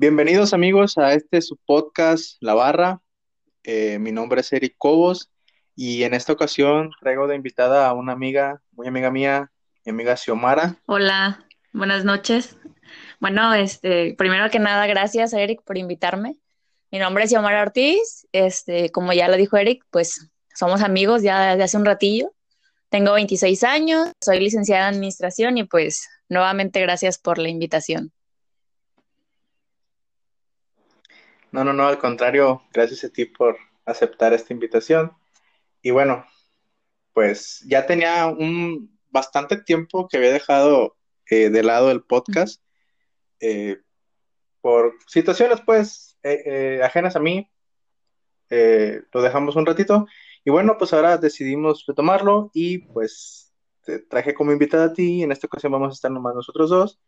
Bienvenidos amigos a este su podcast La Barra. Eh, mi nombre es Eric Cobos y en esta ocasión traigo de invitada a una amiga, muy amiga mía, mi amiga Xiomara. Hola, buenas noches. Bueno, este, primero que nada, gracias Eric por invitarme. Mi nombre es Xiomara Ortiz. Este, como ya lo dijo Eric, pues somos amigos ya desde hace un ratillo. Tengo 26 años, soy licenciada en administración y pues nuevamente gracias por la invitación. No, no, no, al contrario, gracias a ti por aceptar esta invitación. Y bueno, pues ya tenía un bastante tiempo que había dejado eh, de lado el podcast eh, por situaciones pues eh, ajenas a mí. lo dejamos un ratito y bueno, pues ahora decidimos retomarlo y pues te traje como invitada a ti. En esta ocasión vamos a estar nomás nosotros dos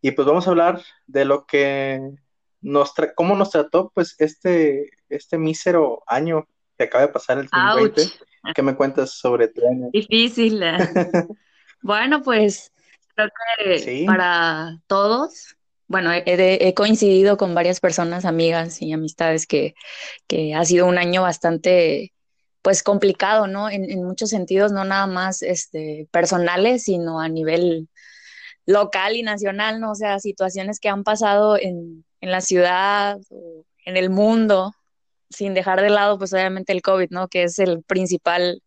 y pues vamos a hablar de lo que nos cómo nos trató pues este, este mísero año que acaba de pasar el 2020. ¿Qué me cuentas sobre tu año? Difícil. ¿eh? bueno, pues creo que para todos, bueno, he, coincidido con varias personas, amigas y amistades que, que ha sido un año bastante pues complicado, ¿no? En, en, muchos sentidos, no nada más este, personales, sino a nivel local y nacional, ¿no? O sea, situaciones que han pasado en, en la ciudad o en el mundo, sin dejar de lado, pues obviamente el COVID, ¿no? Que es el principal,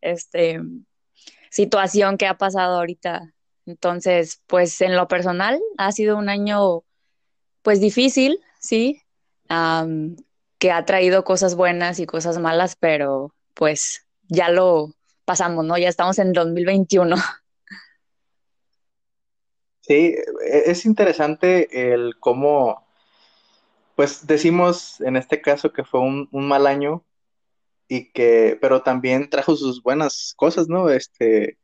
este, situación que ha pasado ahorita. Entonces, pues en lo personal ha sido un año, pues difícil, sí, que ha traído cosas buenas y cosas malas, pero pues ya lo pasamos, ¿no? Ya estamos en 2021. Sí, e-, es interesante el cómo, pues decimos en este caso que fue un, mal año y que, pero también trajo sus buenas cosas, ¿no? Este,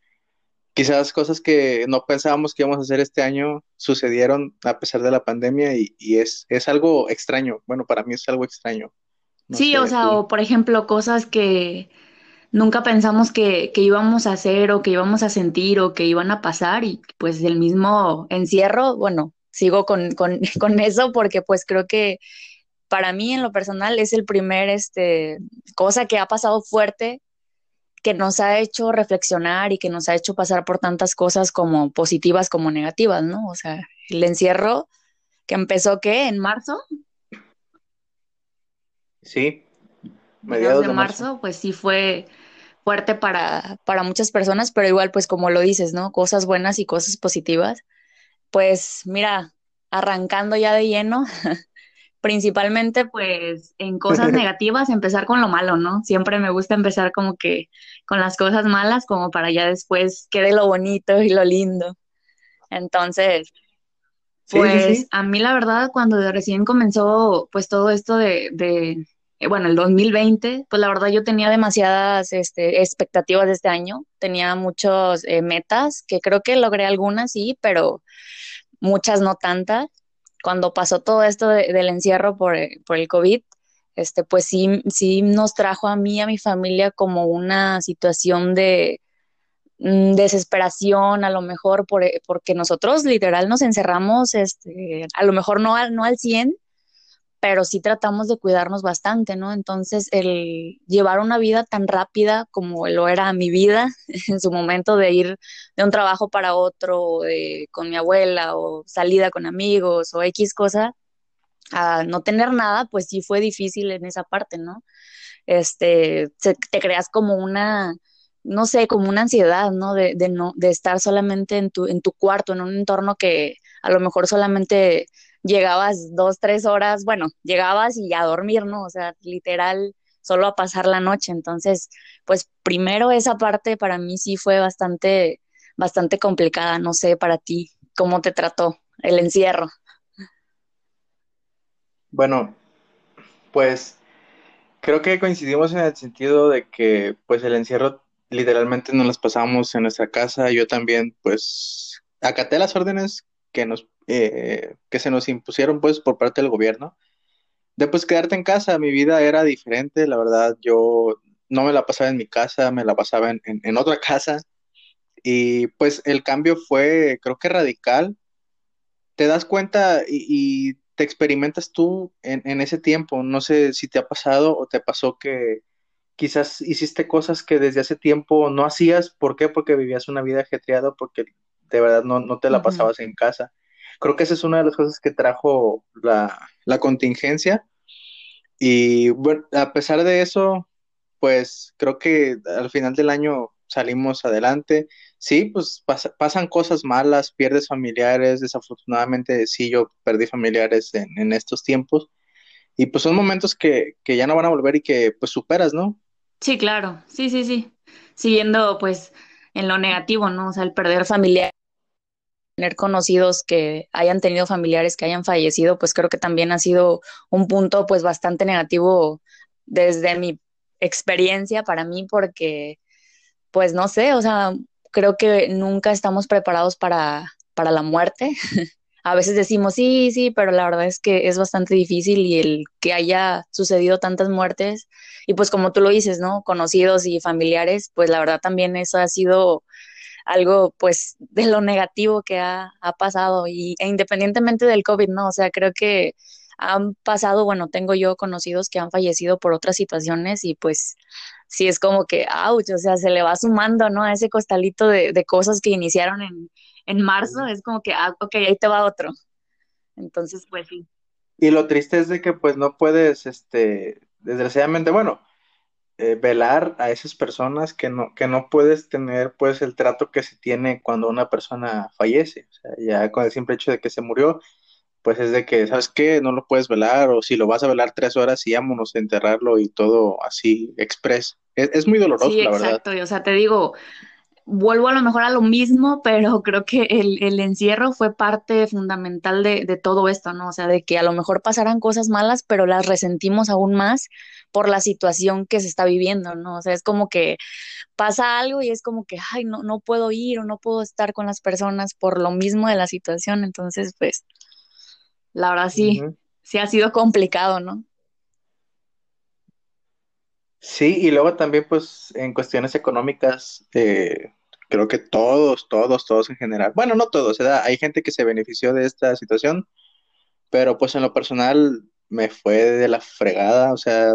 quizás cosas que no pensábamos que íbamos a hacer este año sucedieron a pesar de la pandemia y, es, es algo extraño. Bueno, para mí es algo extraño sí, o sea, o por ejemplo, cosas que nunca pensamos que, que, íbamos a hacer o que íbamos a sentir o que iban a pasar y pues el mismo encierro, bueno, sigo con, con, con eso porque pues creo que para mí en lo personal es el primer, este, cosa que ha pasado fuerte que nos ha hecho reflexionar y que nos ha hecho pasar por tantas cosas como positivas como negativas, ¿no? O sea, el encierro que empezó, ¿qué? ¿En marzo? Sí, mediados de, marzo, pues sí fue fuerte para, para muchas personas, pero igual, pues como lo dices, ¿no? Cosas buenas y cosas positivas. Pues mira, arrancando ya de lleno, principalmente pues en cosas negativas, empezar con lo malo, ¿no? Siempre me gusta empezar como que con las cosas malas, como para ya después quede lo bonito y lo lindo. Entonces, pues a mí la verdad, cuando recién comenzó pues todo esto de, de eh, bueno, el 2020, pues la verdad yo tenía demasiadas este, expectativas de este año, tenía muchas eh, metas, que creo que logré algunas, sí, pero muchas no tantas. Cuando pasó todo esto del encierro por, por, el COVID, este, pues sí, sí nos trajo a mí, a mi familia, como una situación de mm, desesperación, a lo mejor por, porque nosotros literal nos encerramos, este, a lo mejor no al, no al 100, pero sí tratamos de cuidarnos bastante, ¿no? Entonces, el llevar una vida tan rápida como lo era mi vida en su momento de ir de un trabajo para otro, de, con mi abuela, o salida con amigos, o X cosa, a no tener nada, pues sí fue difícil en esa parte, ¿no? Este, te creas como una, no sé, como una ansiedad, ¿no? De, de, no, de estar solamente en tu, en tu cuarto, en un entorno que a lo mejor solamente llegabas dos, tres horas, bueno, llegabas y a dormir, ¿no? O sea, literal, solo a pasar la noche. Entonces, pues primero esa parte para mí sí fue bastante, bastante complicada. No sé, para ti, ¿cómo te trató el encierro? Bueno, pues creo que coincidimos en el sentido de que pues el encierro literalmente nos las pasamos en nuestra casa. Yo también pues acaté las órdenes que nos eh, que se nos impusieron pues por parte del gobierno. Después quedarte en casa, mi vida era diferente, la verdad, yo no me la pasaba en mi casa, me la pasaba en, en, otra casa y pues el cambio fue creo que radical. Te das cuenta y, te experimentas tú en, en, ese tiempo. No sé si te ha pasado o te pasó que quizás hiciste cosas que desde hace tiempo no hacías. ¿Por qué? Porque vivías una vida ajetreada, porque de verdad no, no te la pasabas en casa. Creo que esa es una de las cosas que trajo la, la contingencia. Y bueno, a pesar de eso, pues creo que al final del año salimos adelante. Sí, pues pasan cosas malas, pierdes familiares, desafortunadamente sí, yo perdí familiares en, en estos tiempos. Y pues son momentos que, que, ya no van a volver y que pues superas, ¿no? Sí, claro, sí, sí, sí. Siguiendo pues en lo negativo, ¿no? O sea, el perder familiares, tener conocidos que hayan tenido familiares que hayan fallecido, pues creo que también ha sido un punto pues bastante negativo desde mi experiencia para mí porque pues no sé, o sea, creo que nunca estamos preparados para, para la muerte. a veces decimos sí, sí, pero la verdad es que es bastante difícil y el que haya sucedido tantas muertes y pues como tú lo dices, ¿no? Conocidos y familiares, pues la verdad también eso ha sido algo pues de lo negativo que ha, ha pasado y e independientemente del COVID, ¿no? O sea, creo que han pasado, bueno, tengo yo conocidos que han fallecido por otras situaciones y pues sí es como que, ouch, o sea, se le va sumando, ¿no? A ese costalito de, de cosas que iniciaron en, en marzo, es como que, ah, ok, ahí te va otro. Entonces, pues sí. Y lo triste es de que pues no puedes, este, desgraciadamente, bueno, eh, velar a esas personas que no, que no puedes tener pues el trato que se tiene cuando una persona fallece. O sea, ya con el simple hecho de que se murió, pues es de que, ¿sabes qué? No lo puedes velar, o si lo vas a velar tres horas y vámonos a enterrarlo y todo así, express. Es, muy doloroso, sí, la verdad. Exacto, o sea, te digo, vuelvo a lo mejor a lo mismo, pero creo que el, el encierro fue parte fundamental de, de, todo esto, ¿no? O sea, de que a lo mejor pasaran cosas malas, pero las resentimos aún más por la situación que se está viviendo, ¿no? O sea, es como que pasa algo y es como que, ay, no, no puedo ir o no puedo estar con las personas por lo mismo de la situación, entonces, pues, la verdad sí, uh -huh. sí ha sido complicado, ¿no? Sí, y luego también pues en cuestiones económicas, eh, creo que todos, todos, todos en general, bueno, no todos, ¿verdad? hay gente que se benefició de esta situación, pero pues en lo personal me fue de la fregada, o sea,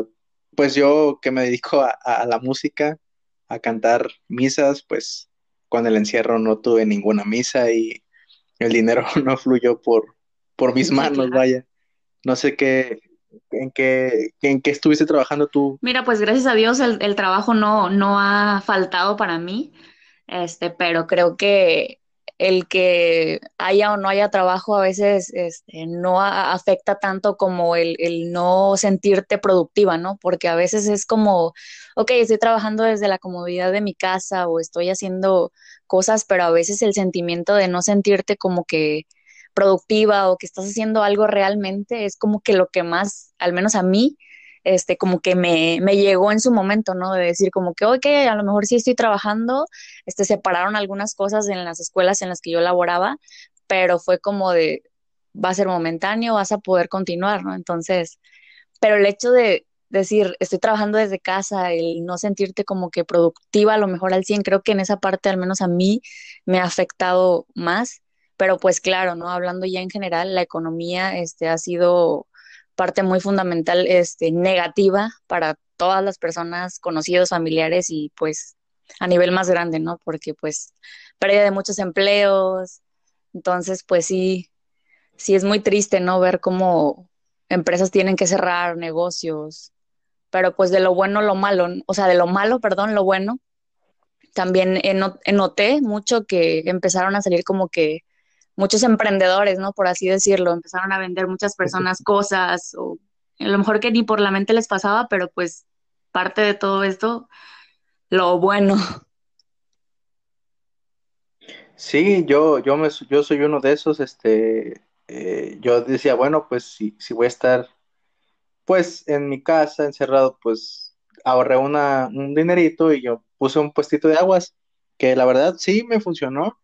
pues yo que me dedico a, a la música, a cantar misas, pues con el encierro no tuve ninguna misa y el dinero no fluyó por, por mis manos, vaya. No sé qué, en qué, en qué estuviste trabajando tú. Mira, pues gracias a Dios el, el, trabajo no, no ha faltado para mí, este, pero creo que el que haya o no haya trabajo a veces este, no afecta tanto como el, el, no sentirte productiva, ¿no? Porque a veces es como, ok, estoy trabajando desde la comodidad de mi casa o estoy haciendo cosas, pero a veces el sentimiento de no sentirte como que productiva o que estás haciendo algo realmente es como que lo que más, al menos a mí, este, como que me, me llegó en su momento, ¿no? De decir como que, ok, a lo mejor sí estoy trabajando, este, separaron algunas cosas en las escuelas en las que yo laboraba, pero fue como de, va a ser momentáneo, vas a poder continuar, ¿no? Entonces, pero el hecho de decir, estoy trabajando desde casa, el no sentirte como que productiva a lo mejor al 100, creo que en esa parte, al menos a mí, me ha afectado más pero pues claro, ¿no? Hablando ya en general, la economía este, ha sido parte muy fundamental este, negativa para todas las personas, conocidos, familiares y pues a nivel más grande, ¿no? Porque pues pérdida de muchos empleos, entonces pues sí, sí es muy triste, ¿no? Ver cómo empresas tienen que cerrar negocios, pero pues de lo bueno lo malo, o sea, de lo malo, perdón, lo bueno, también noté mucho que empezaron a salir como que muchos emprendedores, ¿no? Por así decirlo, empezaron a vender muchas personas cosas, o a lo mejor que ni por la mente les pasaba, pero pues parte de todo esto, lo bueno. Sí, yo, yo, me, yo soy uno de esos, este, eh, yo decía, bueno, pues si, si voy a estar, pues en mi casa, encerrado, pues ahorré una, un dinerito y yo puse un puestito de aguas, que la verdad sí me funcionó,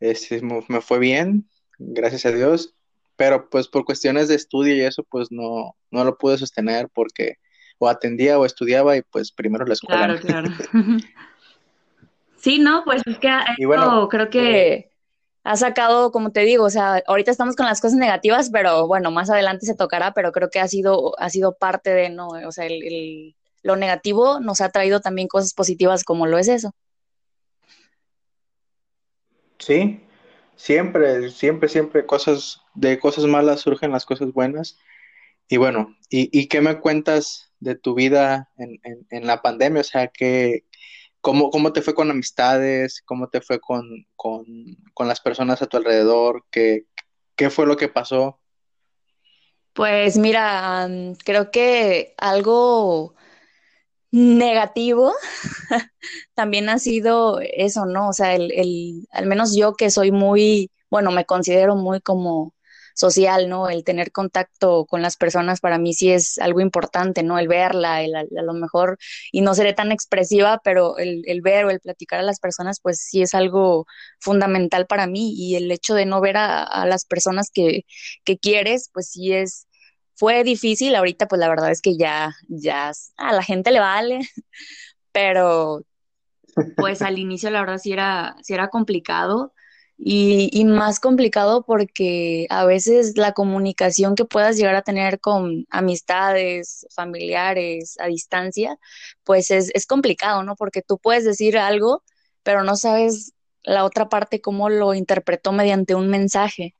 este, me fue bien, gracias a Dios, pero pues por cuestiones de estudio y eso, pues no, no lo pude sostener porque o atendía o estudiaba y pues primero la escuela. Claro, claro. sí, no, pues es que y bueno, creo que ha sacado, como te digo, o sea, ahorita estamos con las cosas negativas, pero bueno, más adelante se tocará, pero creo que ha sido, ha sido parte de, ¿no? O sea, el, lo negativo nos ha traído también cosas positivas como lo es eso. Sí, siempre, siempre, siempre cosas, de cosas malas surgen las cosas buenas. Y bueno, ¿y, qué me cuentas de tu vida en, en, la pandemia? O sea, ¿qué, cómo, ¿cómo te fue con amistades? ¿Cómo te fue con, con, con las personas a tu alrededor? ¿Qué, ¿Qué fue lo que pasó? Pues mira, creo que algo negativo también ha sido eso, ¿no? O sea, el, el, al menos yo que soy muy, bueno, me considero muy como social, ¿no? El tener contacto con las personas para mí sí es algo importante, ¿no? El verla, el, a, lo mejor, y no seré tan expresiva, pero el, el, ver o el platicar a las personas, pues sí es algo fundamental para mí y el hecho de no ver a, a las personas que, que quieres, pues sí es fue difícil, ahorita pues la verdad es que ya, ya a la gente le vale, pero pues al inicio la verdad sí era, sí era complicado y, y, más complicado porque a veces la comunicación que puedas llegar a tener con amistades, familiares a distancia, pues es, es complicado, ¿no? Porque tú puedes decir algo, pero no sabes la otra parte cómo lo interpretó mediante un mensaje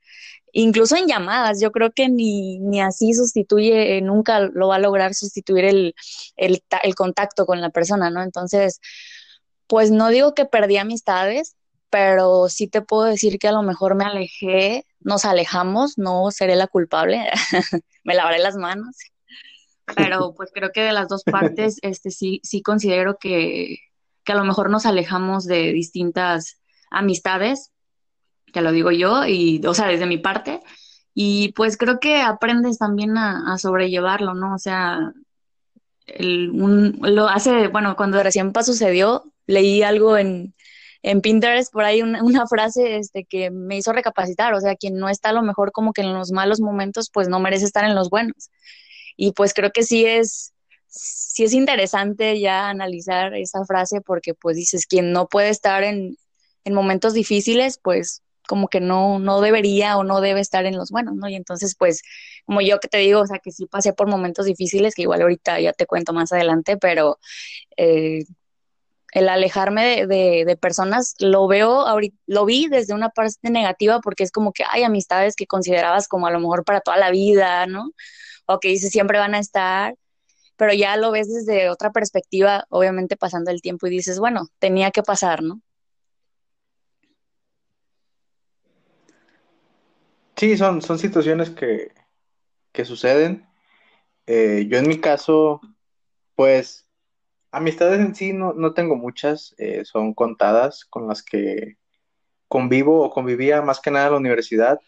incluso en llamadas, yo creo que ni, ni así sustituye, eh, nunca lo va a lograr sustituir el, el, el contacto con la persona, ¿no? Entonces, pues no digo que perdí amistades, pero sí te puedo decir que a lo mejor me alejé, nos alejamos, no seré la culpable, me lavaré las manos, pero pues creo que de las dos partes, este sí, sí considero que, que a lo mejor nos alejamos de distintas amistades te lo digo yo, y, o sea, desde mi parte, y pues creo que aprendes también a, sobrellevarlo, ¿no? O sea, el, un, lo hace, bueno, cuando recién sucedió, leí algo en, en Pinterest por ahí una, una, frase este, que me hizo recapacitar, o sea, quien no está a lo mejor como que en los malos momentos, pues no merece estar en los buenos. Y pues creo que sí es, sí es interesante ya analizar esa frase porque pues dices, quien no puede estar en, en momentos difíciles, pues como que no, no debería o no debe estar en los buenos, ¿no? Y entonces, pues, como yo que te digo, o sea, que sí pasé por momentos difíciles, que igual ahorita ya te cuento más adelante, pero eh, el alejarme de, de, personas lo veo, lo vi desde una parte negativa porque es como que hay amistades que considerabas como a lo mejor para toda la vida, ¿no? O que dices siempre van a estar, pero ya lo ves desde otra perspectiva, obviamente pasando el tiempo y dices, bueno, tenía que pasar, ¿no? Sí, son, son situaciones que, suceden. Eh, yo en mi caso, pues, amistades en sí no, no tengo muchas, eh, son contadas con las que convivo o convivía más que nada en la universidad.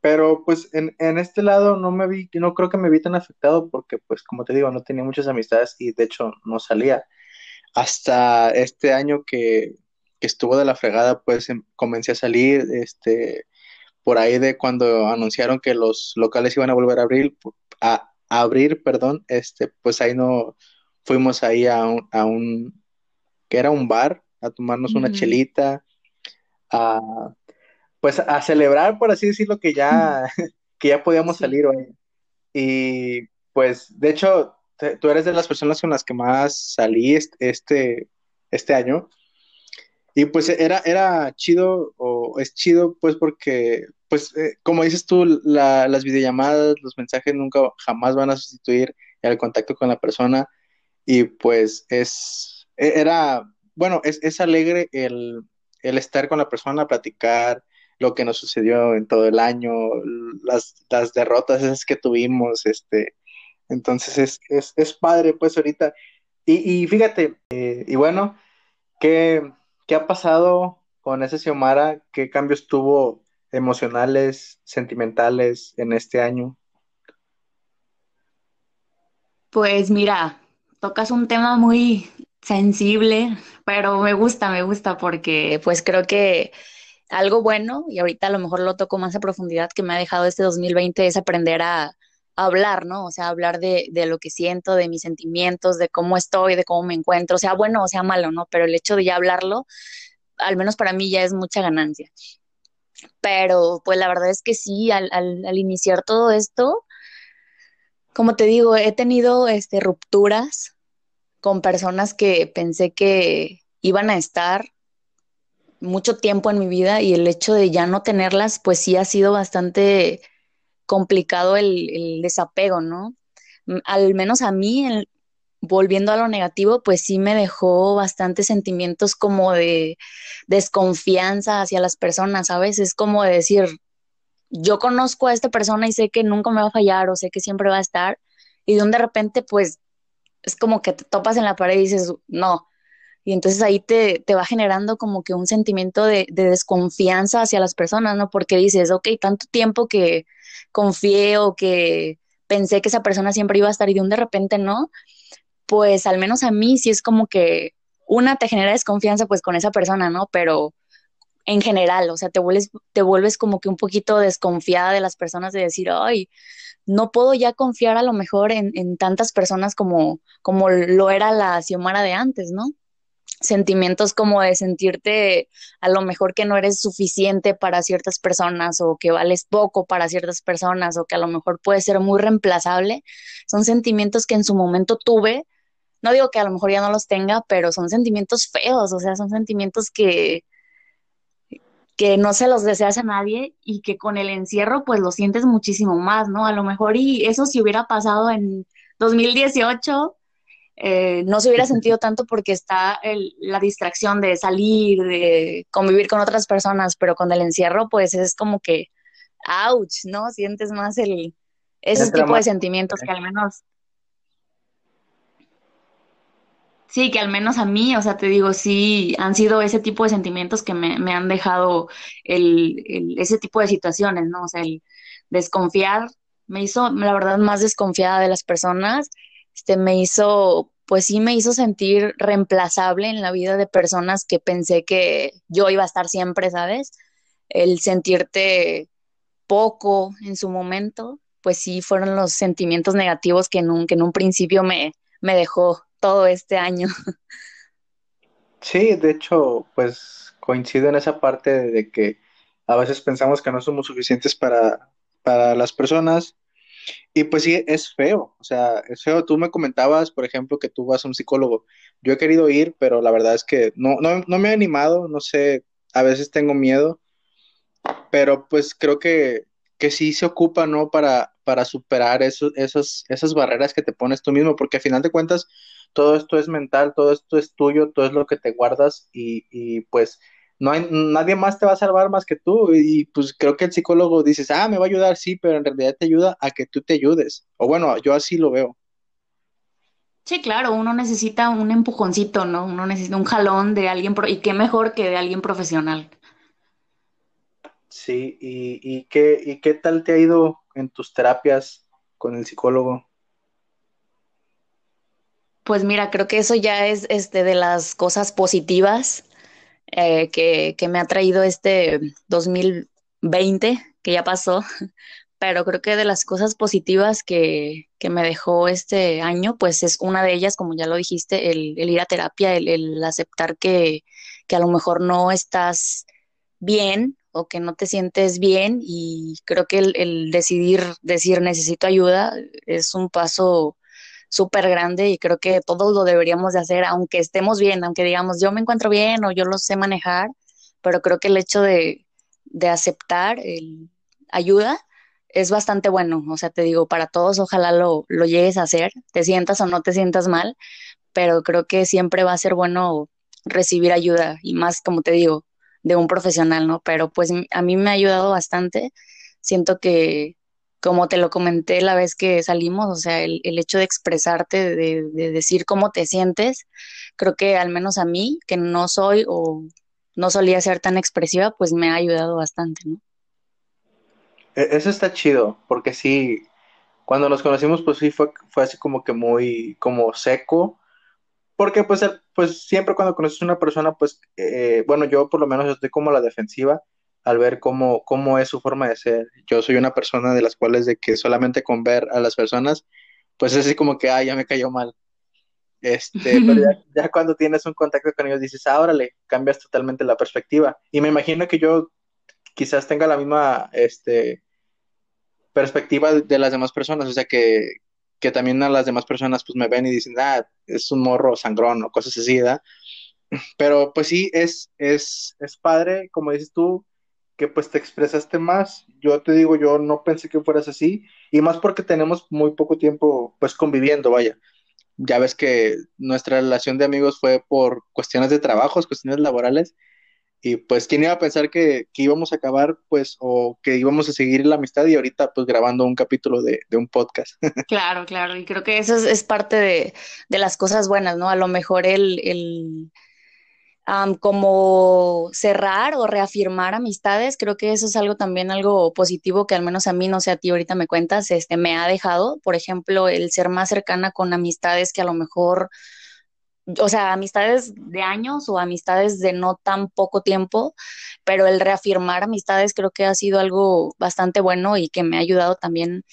Pero pues en, en, este lado no me vi, no creo que me vi tan afectado porque pues como te digo, no tenía muchas amistades y de hecho no salía. Hasta este año que, que estuvo de la fregada, pues em, comencé a salir, este, por ahí de cuando anunciaron que los locales iban a volver a abrir, a, abrir, perdón, este, pues ahí no fuimos ahí a un, a un que era un bar, a tomarnos una chelita, a, pues a celebrar, por así decirlo, que ya, que ya podíamos salir hoy. Y pues, de hecho, tú eres de las personas con las que más salí este, este año. Y pues era, era chido, o es chido, pues porque, pues eh, como dices tú, las videollamadas, los mensajes nunca, jamás van a sustituir el contacto con la persona. Y pues es, e, era, bueno, es, es alegre el, el, estar con la persona, platicar lo que nos sucedió en todo el año, las, las derrotas esas que tuvimos, este, entonces es, es, es padre, pues ahorita. Y, y fíjate, eh, y bueno, que ¿Qué ha pasado con ese Xiomara? ¿Qué cambios tuvo emocionales, sentimentales en este año? Pues mira, tocas un tema muy sensible, pero me gusta, me gusta porque pues creo que algo bueno, y ahorita a lo mejor lo toco más a profundidad, que me ha dejado este 2020 es aprender a, hablar, ¿no? O sea, hablar de, de, lo que siento, de mis sentimientos, de cómo estoy, de cómo me encuentro, sea bueno o sea malo, ¿no? Pero el hecho de ya hablarlo, al menos para mí ya es mucha ganancia. Pero pues la verdad es que sí, al, iniciar todo esto, como te digo, he tenido este, rupturas con personas que pensé que iban a estar mucho tiempo en mi vida y el hecho de ya no tenerlas, pues sí ha sido bastante complicado el, el desapego, ¿no? Al menos a mí, el, volviendo a lo negativo, pues sí me dejó bastantes sentimientos como de desconfianza hacia las personas, ¿sabes? Es como de decir, yo conozco a esta persona y sé que nunca me va a fallar o sé que siempre va a estar, y de un de repente, pues es como que te topas en la pared y dices, no. Y entonces ahí te, te va generando como que un sentimiento de, de desconfianza hacia las personas, ¿no? Porque dices, ok, tanto tiempo que confié o que pensé que esa persona siempre iba a estar y de un de repente no, pues al menos a mí sí es como que una te genera desconfianza pues con esa persona, ¿no? Pero en general, o sea, te vuelves, te vuelves como que un poquito desconfiada de las personas de decir, ay, no puedo ya confiar a lo mejor en, en tantas personas como, como lo era la Xiomara de antes, ¿no? sentimientos como de sentirte a lo mejor que no eres suficiente para ciertas personas o que vales poco para ciertas personas o que a lo mejor puede ser muy reemplazable, son sentimientos que en su momento tuve. No digo que a lo mejor ya no los tenga, pero son sentimientos feos, o sea, son sentimientos que que no se los deseas a nadie y que con el encierro pues lo sientes muchísimo más, ¿no? A lo mejor y eso si hubiera pasado en 2018 eh, no se hubiera sentido tanto porque está la distracción de salir, de convivir con otras personas, pero con el encierro, pues es como que, ouch, ¿no? Sientes más el, ese tipo de sentimientos que al menos... Sí, que al menos a mí, o sea, te digo, sí, han sido ese tipo de sentimientos que me, han dejado el, ese tipo de situaciones, ¿no? O sea, el desconfiar me hizo, la verdad, más desconfiada de las personas este, me hizo, pues sí me hizo sentir reemplazable en la vida de personas que pensé que yo iba a estar siempre, ¿sabes? El sentirte poco en su momento, pues sí fueron los sentimientos negativos que en un, que en un principio me, me dejó todo este año. Sí, de hecho, pues coincido en esa parte de que a veces pensamos que no somos suficientes para, para las personas y pues sí, es feo, o sea, es feo. Tú me comentabas, por ejemplo, que tú vas a un psicólogo. Yo he querido ir, pero la verdad es que no, no, no me he animado, no sé, a veces tengo miedo, pero pues creo que, que sí se ocupa, ¿no? Para, para superar eso, esos, esas barreras que te pones tú mismo, porque al final de cuentas todo esto es mental, todo esto es tuyo, todo es lo que te guardas y, y pues no hay, nadie más te va a salvar más que tú. Y pues creo que el psicólogo dices, ah, me va a ayudar, sí, pero en realidad te ayuda a que tú te ayudes. O bueno, yo así lo veo. Sí, claro, uno necesita un empujoncito, ¿no? Uno necesita un jalón de alguien, y qué mejor que de alguien profesional. Sí, y, y, qué, ¿y qué tal te ha ido en tus terapias con el psicólogo? Pues mira, creo que eso ya es este, de las cosas positivas eh, que, me ha traído este 2020, que ya pasó, pero creo que de las cosas positivas que, me dejó este año, pues es una de ellas, como ya lo dijiste, el, ir a terapia, el, aceptar que, a lo mejor no estás bien o que no te sientes bien y creo que el, el decidir decir necesito ayuda es un paso súper grande y creo que todos lo deberíamos de hacer, aunque estemos bien, aunque digamos yo me encuentro bien o yo lo sé manejar, pero creo que el hecho de, de aceptar el ayuda es bastante bueno. O sea, te digo, para todos ojalá lo, lo llegues a hacer, te sientas o no te sientas mal, pero creo que siempre va a ser bueno recibir ayuda y más, como te digo, de un profesional, ¿no? Pero pues a mí me ha ayudado bastante. Siento que, como te lo comenté la vez que salimos, o sea, el, hecho de expresarte, de, decir cómo te sientes, creo que al menos a mí, que no soy o no solía ser tan expresiva, pues me ha ayudado bastante, ¿no? E, eso está chido, porque sí, cuando nos conocimos, pues sí fue, fue así como que muy, como seco, porque pues, pues siempre cuando conoces a una persona, pues, eh, bueno, yo por lo menos estoy como a la defensiva, al ver cómo, cómo es su forma de ser. Yo soy una persona de las cuales de que solamente con ver a las personas, pues es así como que, ah, ya me cayó mal. Este, pero ya, cuando tienes un contacto con ellos dices, ah, órale, cambias totalmente la perspectiva. Y me imagino que yo quizás tenga la misma este, perspectiva de las demás personas, o sea, que, que también a las demás personas pues me ven y dicen, ah, es un morro sangrón o cosas así, ¿verdad? Pero pues sí, es, es, es padre, como dices tú, que pues te expresaste más. Yo te digo, yo no pensé que fueras así, y más porque tenemos muy poco tiempo pues conviviendo, vaya. Ya ves que nuestra relación de amigos fue por cuestiones de trabajos, cuestiones laborales, y pues quién iba a pensar que, íbamos a acabar pues o que íbamos a seguir la amistad y ahorita pues grabando un capítulo de, un podcast. Claro, claro, y creo que eso es, parte de, las cosas buenas, ¿no? A lo mejor el, el como cerrar o reafirmar amistades, creo que eso es algo también algo positivo que al menos a mí, no sé, a ti ahorita me cuentas, este, me ha dejado, por ejemplo, el ser más cercana con amistades que a lo mejor o sea, amistades de años o amistades de no tan poco tiempo, pero el reafirmar amistades creo que ha sido algo bastante bueno y que me ha ayudado también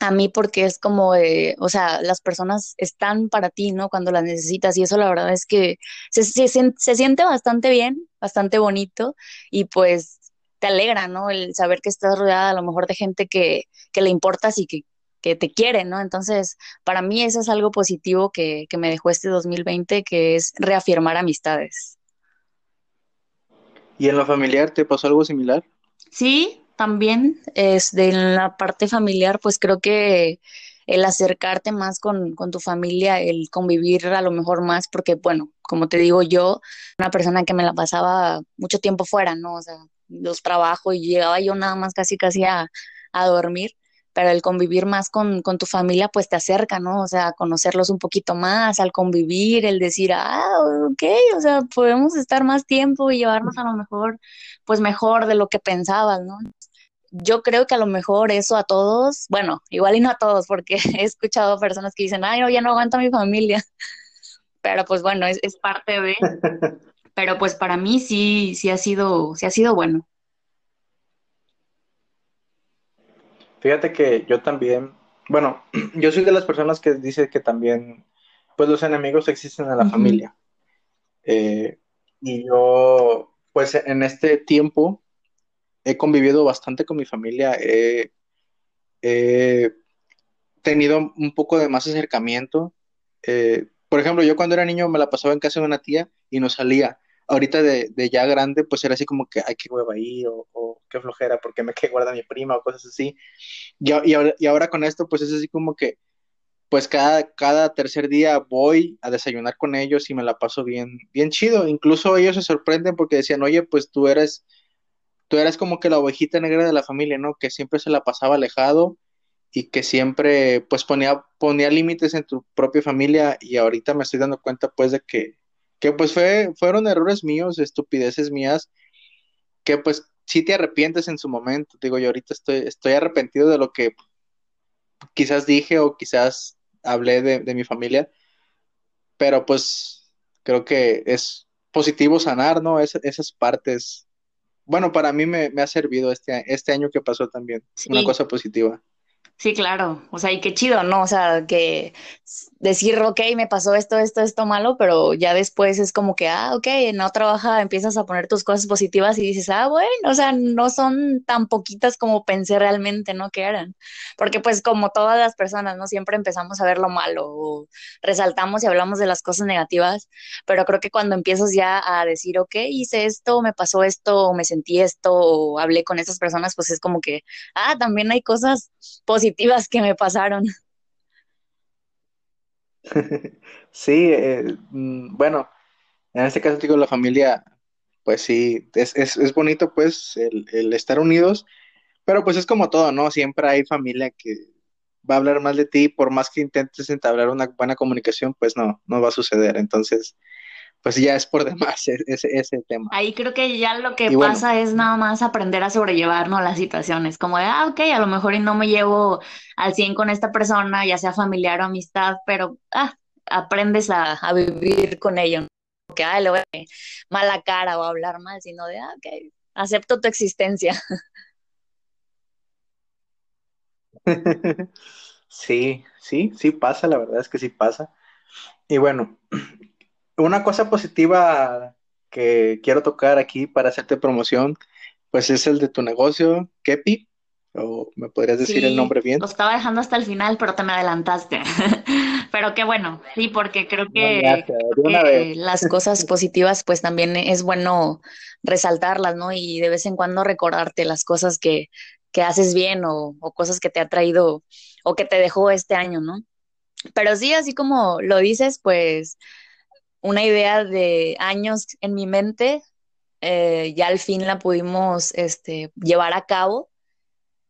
a mí porque es como, o sea, las personas están para ti, ¿no? Cuando las necesitas y eso la verdad es que se, se, siente bastante bien, bastante bonito y pues te alegra, ¿no? El saber que estás rodeada a lo mejor de gente que, que le importas y que, que te quieren, ¿no? Entonces, para mí eso es algo positivo que, que me dejó este 2020, que es reafirmar amistades. ¿Y en lo familiar te pasó algo similar? Sí, también es de la parte familiar, pues creo que el acercarte más con, con, tu familia, el convivir a lo mejor más, porque bueno, como te digo yo, una persona que me la pasaba mucho tiempo fuera, ¿no? O sea, los trabajos y llegaba yo nada más casi casi a, a dormir pero el convivir más con, tu familia pues te acerca, ¿no? O sea, conocerlos un poquito más, al convivir, el decir, ah, ok, o sea, podemos estar más tiempo y llevarnos a lo mejor, pues mejor de lo que pensabas, ¿no? Yo creo que a lo mejor eso a todos, bueno, igual y no a todos, porque he escuchado personas que dicen, ay, no, ya no aguanto a mi familia, pero pues bueno, es, es parte de, pero pues para mí sí, sí ha sido, sí ha sido bueno. Fíjate que yo también, bueno, yo soy de las personas que dice que también, pues los enemigos existen en la familia. Eh, y yo, pues en este tiempo, he convivido bastante con mi familia, he, tenido un poco de más acercamiento. Eh, por ejemplo, yo cuando era niño me la pasaba en casa de una tía y no salía ahorita de, ya grande, pues era así como que, ay, qué hueva ahí, o, qué flojera, porque me quedé guarda mi prima, o cosas así. Y, y, ahora, con esto, pues es así como que, pues cada, cada tercer día voy a desayunar con ellos y me la paso bien, bien chido. Incluso ellos se sorprenden porque decían, oye, pues tú eres, tú eres como que la ovejita negra de la familia, ¿no? Que siempre se la pasaba alejado y que siempre, pues ponía, ponía límites en tu propia familia y ahorita me estoy dando cuenta, pues, de que que pues fue, fueron errores míos, estupideces mías, que pues sí te arrepientes en su momento. Digo, yo ahorita estoy, estoy arrepentido de lo que quizás dije o quizás hablé de, mi familia, pero pues creo que es positivo sanar, ¿no? esas partes. Bueno, para mí me, ha servido este, este año que pasó también, una cosa positiva. Sí, claro. O sea, y qué chido, ¿no? O sea, que decir, ok, me pasó esto, esto, esto malo, pero ya después es como que, ah, ok, en otra hoja empiezas a poner tus cosas positivas y dices, ah, bueno, o sea, no son tan poquitas como pensé realmente, ¿no? Que eran. Porque pues como todas las personas, ¿no? Siempre empezamos a ver lo malo o resaltamos y hablamos de las cosas negativas, pero creo que cuando empiezas ya a decir, ok, hice esto, me pasó esto, o me sentí esto, o hablé con esas personas, pues es como que, ah, también hay cosas positivas que me pasaron. Sí, eh, mm, bueno, en este caso digo la familia, pues sí, es, es, bonito pues el, estar unidos, pero pues es como todo, ¿no? Siempre hay familia que va a hablar más de ti, por más que intentes entablar una buena comunicación, pues no, no va a suceder. Entonces, pues ya es por demás ese, ese tema. Ahí creo que ya lo que pasa es nada más aprender a sobrellevarnos las situaciones, como de, ah, ok, a lo mejor y no me llevo al 100 con esta persona, ya sea familiar o amistad, pero ah, aprendes a, vivir con ello. Que, ah, le voy a mala cara o hablar mal, sino de, ah, ok, acepto tu existencia. Sí, sí, sí pasa, la verdad es que sí pasa. Y bueno, una cosa positiva que quiero tocar aquí para hacerte promoción, pues es el de tu negocio, Kepi, o me podrías decir el nombre bien. Lo estaba dejando hasta el final, pero te me adelantaste. pero qué bueno, sí, porque creo que, las cosas positivas, pues también es bueno resaltarlas, ¿no? Y de vez en cuando recordarte las cosas que, que haces bien o, o cosas que te ha traído o que te dejó este año, ¿no? Pero sí, así como lo dices, pues una idea de años en mi mente, eh, ya al fin la pudimos este, llevar a cabo.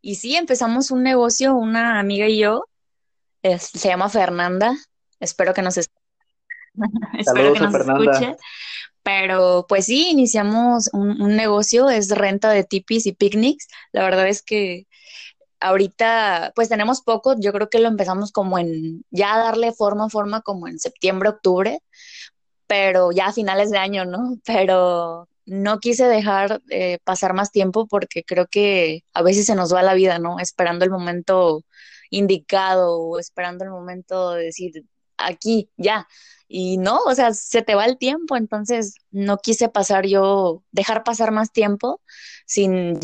Y sí, empezamos un negocio, una amiga y yo, se llama Fernanda, espero que nos, espero que nos escuche. Pero pues sí, iniciamos un, un, negocio, es renta de tipis y picnics. La verdad es que ahorita pues tenemos poco, yo creo que lo empezamos como en, ya darle forma, forma como en septiembre, octubre, pero ya a finales de año, ¿no? Pero no quise dejar eh, pasar más tiempo porque creo que a veces se nos va la vida, ¿no? Esperando el momento indicado o esperando el momento de decir aquí, ya. Y no, o sea, se te va el tiempo, entonces no quise pasar yo, dejar pasar más tiempo sin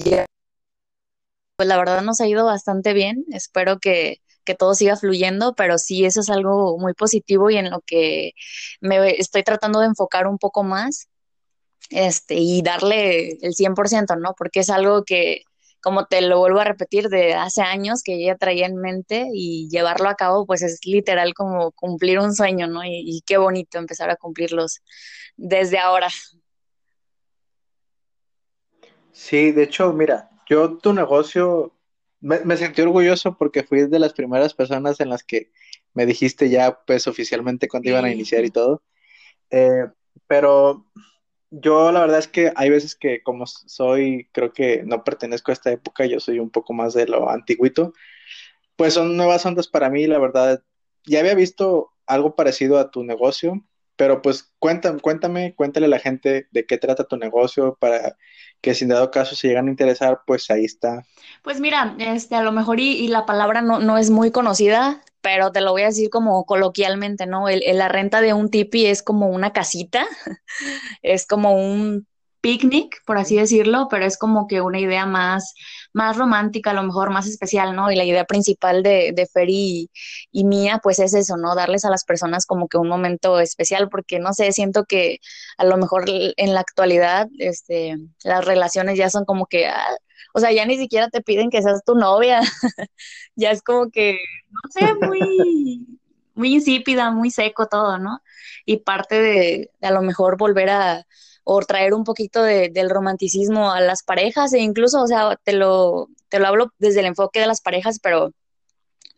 pues la verdad nos ha ido bastante bien. Espero que, que todo siga fluyendo, pero sí, eso es algo muy positivo y en lo que me estoy tratando de enfocar un poco más este, y darle el 100%, ¿no? Porque es algo que, como te lo vuelvo a repetir, de hace años que ya traía en mente y llevarlo a cabo, pues es literal como cumplir un sueño, ¿no? Y, y qué bonito empezar a cumplirlos desde ahora. Sí, de hecho, mira, yo tu negocio, me, sentí orgulloso porque fui de las primeras personas en las que me dijiste ya pues oficialmente cuándo iban a iniciar y todo. Eh, pero yo la verdad es que hay veces que como soy, creo que no pertenezco a esta época, yo soy un poco más de lo antiguito, pues son nuevas ondas para mí, la verdad. Ya había visto algo parecido a tu negocio, pero pues cuéntame, cuéntame, cuéntale a la gente de qué trata tu negocio para que si en dado caso se llegan a interesar, pues ahí está. Pues mira, este, a lo mejor y, la palabra no, no, es muy conocida, pero te lo voy a decir como coloquialmente, ¿no? El, la renta de un tipi es como una casita, es como un picnic, por así decirlo, pero es como que una idea más, más romántica, a lo mejor más especial, ¿no? Y la idea principal de, de Feri y, mía, pues es eso, ¿no? Darles a las personas como que un momento especial, porque no sé, siento que a lo mejor en la actualidad, este, las relaciones ya son como que, ah, o sea, ya ni siquiera te piden que seas tu novia, ya es como que, no sé, muy, muy insípida, muy seco todo, ¿no? Y parte de a lo mejor volver a o traer un poquito de, del romanticismo a las parejas e incluso, o sea, te lo, te lo hablo desde el enfoque de las parejas, pero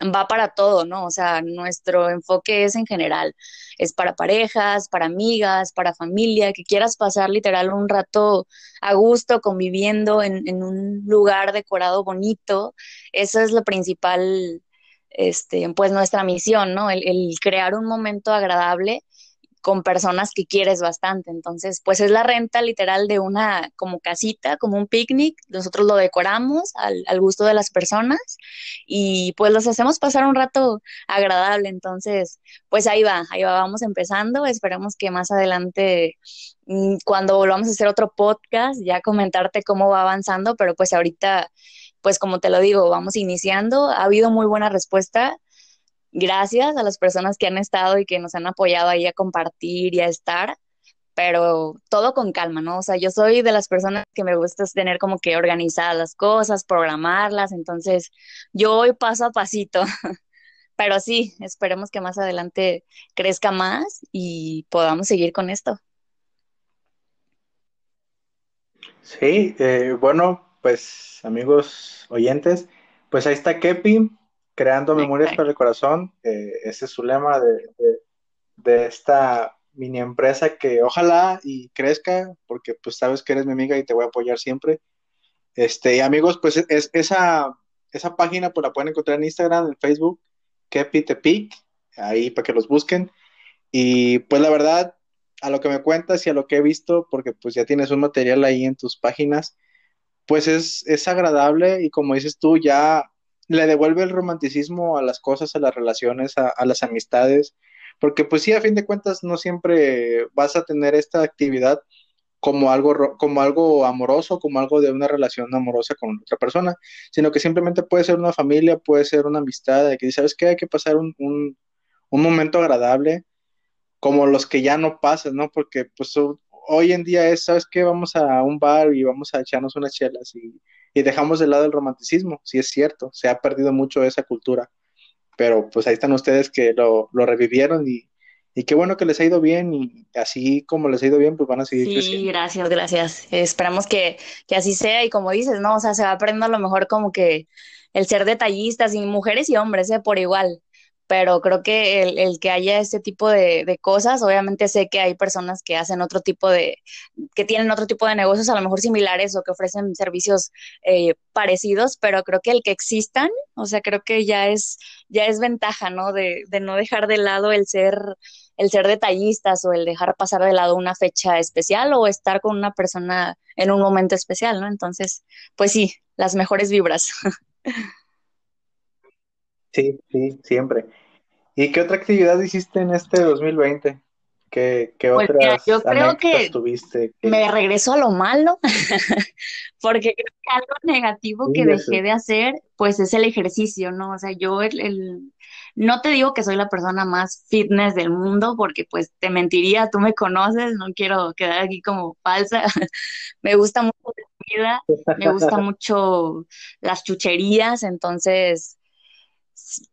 va para todo, ¿no? O sea, nuestro enfoque es en general, es para parejas, para amigas, para familia, que quieras pasar literal un rato a gusto conviviendo en, en un lugar decorado bonito, esa es la principal, este, pues nuestra misión, ¿no? El, el crear un momento agradable con personas que quieres bastante. Entonces, pues es la renta literal de una como casita, como un picnic. Nosotros lo decoramos al, al, gusto de las personas y pues los hacemos pasar un rato agradable. Entonces, pues ahí va, ahí va, vamos empezando. Esperemos que más adelante, mm, cuando volvamos a hacer otro podcast, ya comentarte cómo va avanzando, pero pues ahorita, pues como te lo digo, vamos iniciando. Ha habido muy buena respuesta gracias a las personas que han estado y que nos han apoyado ahí a compartir y a estar, pero todo con calma, ¿no? O sea, yo soy de las personas que me gusta tener como que organizadas las cosas, programarlas, entonces yo voy paso a pasito. Pero sí, esperemos que más adelante crezca más y podamos seguir con esto. Sí, eh, bueno, pues amigos oyentes, pues ahí está Kepi, creando memorias para el corazón. Eh, ese es su lema de, de, esta mini empresa que ojalá y crezca, porque pues sabes que eres mi amiga y te voy a apoyar siempre. Este, y amigos, pues es, esa, esa página pues la pueden encontrar en Instagram, en Facebook, Kepitepic, ahí para que los busquen. Y pues la verdad, a lo que me cuentas y a lo que he visto, porque pues ya tienes un material ahí en tus páginas, pues es, es agradable y como dices tú, ya le devuelve el romanticismo a las cosas, a las relaciones, a, las amistades, porque pues sí, a fin de cuentas no siempre vas a tener esta actividad, como algo, como algo amoroso, como algo de una relación amorosa con otra persona, sino que simplemente puede ser una familia, puede ser una amistad, de que sabes que hay que pasar un, un, momento agradable, como los que ya no pasan, ¿no? Porque pues hoy en día es, ¿sabes qué? Vamos a un bar y vamos a echarnos unas chelas y, y dejamos de lado el romanticismo, sí es cierto, se ha perdido mucho esa cultura, pero pues ahí están ustedes que lo, lo revivieron y, y qué bueno que les ha ido bien y así como les ha ido bien, pues van a seguir sí, creciendo. Sí, gracias, gracias. Esperamos que, que, así sea y como dices, ¿no? O sea, se va aprendiendo a lo mejor como que el ser detallistas y mujeres y hombres, ¿eh? Por igual. Pero creo que el, el que haya este tipo de, de, cosas, obviamente sé que hay personas que hacen otro tipo de, que tienen otro tipo de negocios a lo mejor similares o que ofrecen servicios eh, parecidos, pero creo que el que existan, o sea, creo que ya es, ya es ventaja, ¿no? De, de no dejar de lado el ser el ser detallistas o el dejar pasar de lado una fecha especial o estar con una persona en un momento especial, ¿no? Entonces, pues sí, las mejores vibras. Sí, sí, siempre. ¿Y qué otra actividad hiciste en este 2020? ¿Qué, qué pues otras yo creo que tuviste? Me regreso a lo malo, porque creo que algo negativo que dejé de hacer, pues es el ejercicio, ¿no? O sea, yo el, el, no te digo que soy la persona más fitness del mundo porque pues te mentiría, tú me conoces, no quiero quedar aquí como falsa. me gusta mucho la comida, me gusta mucho las chucherías, entonces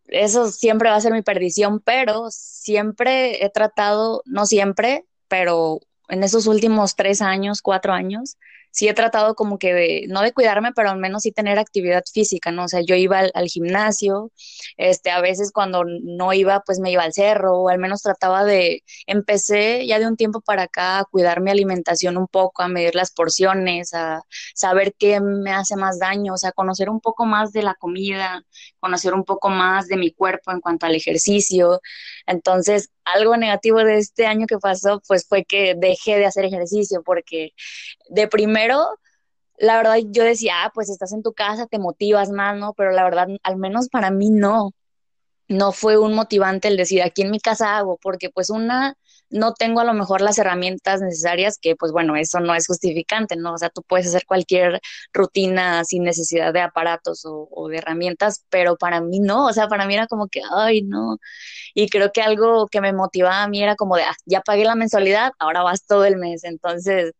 eso siempre va a ser mi perdición, pero siempre he tratado, no siempre, pero en esos últimos tres años, cuatro años, sí he tratado como que de, no de cuidarme, pero al menos sí tener actividad física, ¿no? O sea, yo iba al, gimnasio, este, a veces cuando no iba, pues me iba al cerro, o al menos trataba de, empecé ya de un tiempo para acá a cuidar mi alimentación un poco, a medir las porciones, a saber qué me hace más daño, o sea, conocer un poco más de la comida, conocer un poco más de mi cuerpo en cuanto al ejercicio. Entonces, algo negativo de este año que pasó, pues fue que dejé de hacer ejercicio porque de primero, la verdad yo decía, ah, pues estás en tu casa, te motivas más, ¿no? Pero la verdad, al menos para mí no no fue un motivante el decir aquí en mi casa hago, porque pues una, no tengo a lo mejor las herramientas necesarias, que pues bueno, eso no es justificante, ¿no? O sea, tú puedes hacer cualquier rutina sin necesidad de aparatos o, de herramientas, pero para mí no, o sea, para mí era como que, ay, no. Y creo que algo que me motivaba a mí era como de, ah, ya pagué la mensualidad, ahora vas todo el mes, entonces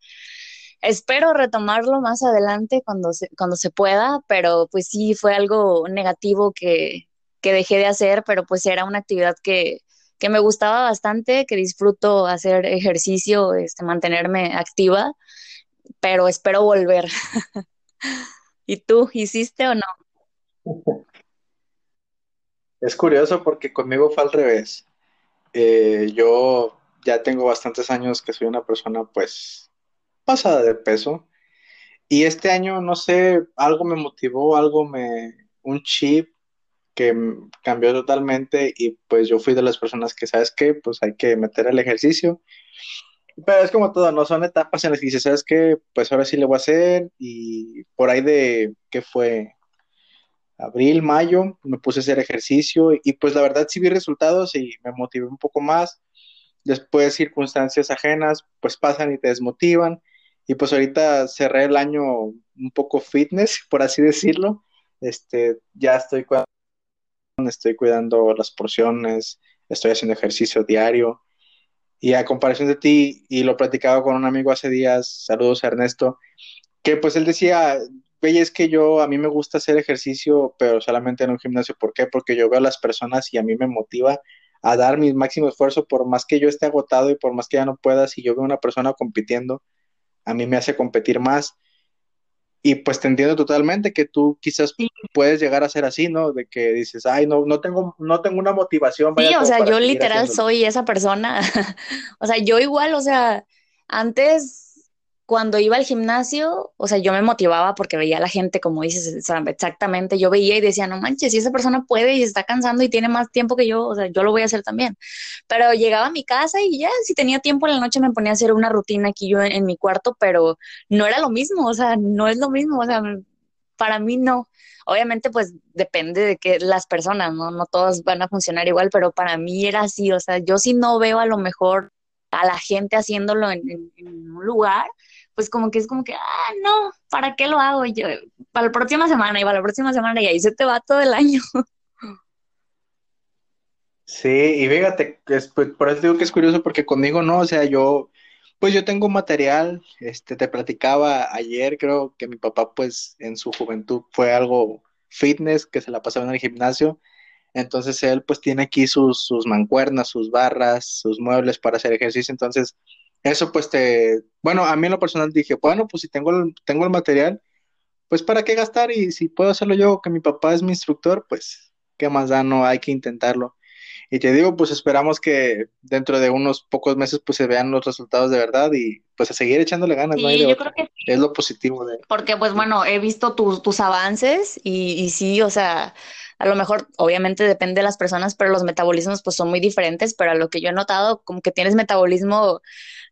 espero retomarlo más adelante cuando se, cuando se pueda, pero pues sí fue algo negativo que, que dejé de hacer, pero pues era una actividad que, que me gustaba bastante, que disfruto hacer ejercicio, este, mantenerme activa, pero espero volver. ¿Y tú, hiciste o no? Es curioso porque conmigo fue al revés. Eh, yo ya tengo bastantes años que soy una persona pues pasada de peso y este año no sé, algo me motivó, algo me, un chip que cambió totalmente y pues yo fui de las personas que, ¿sabes qué? Pues hay que meter el ejercicio. Pero es como todo, no son etapas en las que dices, ¿sabes qué? Pues ahora sí le voy a hacer y por ahí de, ¿qué fue? Abril, mayo, me puse a hacer ejercicio y, pues la verdad sí vi resultados y me motivé un poco más. Después circunstancias ajenas, pues pasan y te desmotivan. Y pues ahorita cerré el año un poco fitness, por así decirlo. Este, ya estoy estoy cuidando las porciones, estoy haciendo ejercicio diario. Y a comparación de ti, y lo platicaba con un amigo hace días, saludos a Ernesto, que pues él decía, Bella, es que yo, a mí me gusta hacer ejercicio, pero solamente en un gimnasio. ¿Por qué? Porque yo veo a las personas y a mí me motiva a dar mi máximo esfuerzo, por más que yo esté agotado y por más que ya no pueda, si yo veo a una persona compitiendo, a mí me hace competir más y pues te entiendo totalmente que tú quizás puedes llegar a ser así, ¿no? De que dices, ay, no, no tengo, no tengo una motivación. Sí, o sea, yo literal soy esa persona. o sea, yo igual, o sea, antes cuando iba al gimnasio, o sea, yo me motivaba porque veía a la gente, como dices, exactamente, yo veía y decía, no manches, si esa persona puede y está cansando y tiene más tiempo que yo, o sea, yo lo voy a hacer también. Pero llegaba a mi casa y ya, si tenía tiempo en la noche me ponía a hacer una rutina aquí yo en, mi cuarto, pero no era lo mismo, o sea, no es lo mismo, o sea, para mí no. Obviamente, pues depende de que las personas, ¿no? No todas van a funcionar igual, pero para mí era así, o sea, yo si no veo a lo mejor a la gente haciéndolo en, un lugar, pues como que es como que, ah, no, ¿para qué lo hago? yo, para la próxima semana y para la próxima semana y ahí se te va todo el año. Sí, y fíjate, es, pues, por eso digo que es curioso porque conmigo no, o sea, yo, pues yo tengo material, este, te platicaba ayer, creo que mi papá pues en su juventud fue algo fitness, que se la pasaba en el gimnasio, entonces él pues tiene aquí sus, sus mancuernas, sus barras, sus muebles para hacer ejercicio, entonces eso pues te, bueno, a mí en lo personal dije, bueno, pues si tengo el, tengo el material, pues para qué gastar y si puedo hacerlo yo, que mi papá es mi instructor, pues qué más da, no hay que intentarlo. Y te digo, pues esperamos que dentro de unos pocos meses pues se vean los resultados de verdad y pues a seguir echándole ganas. Sí, yo creo que Es lo positivo de... Porque pues bueno, he visto tus, tus avances y, y sí, o sea, a lo mejor obviamente depende de las personas, pero los metabolismos pues son muy diferentes, pero a lo que yo he notado como que tienes metabolismo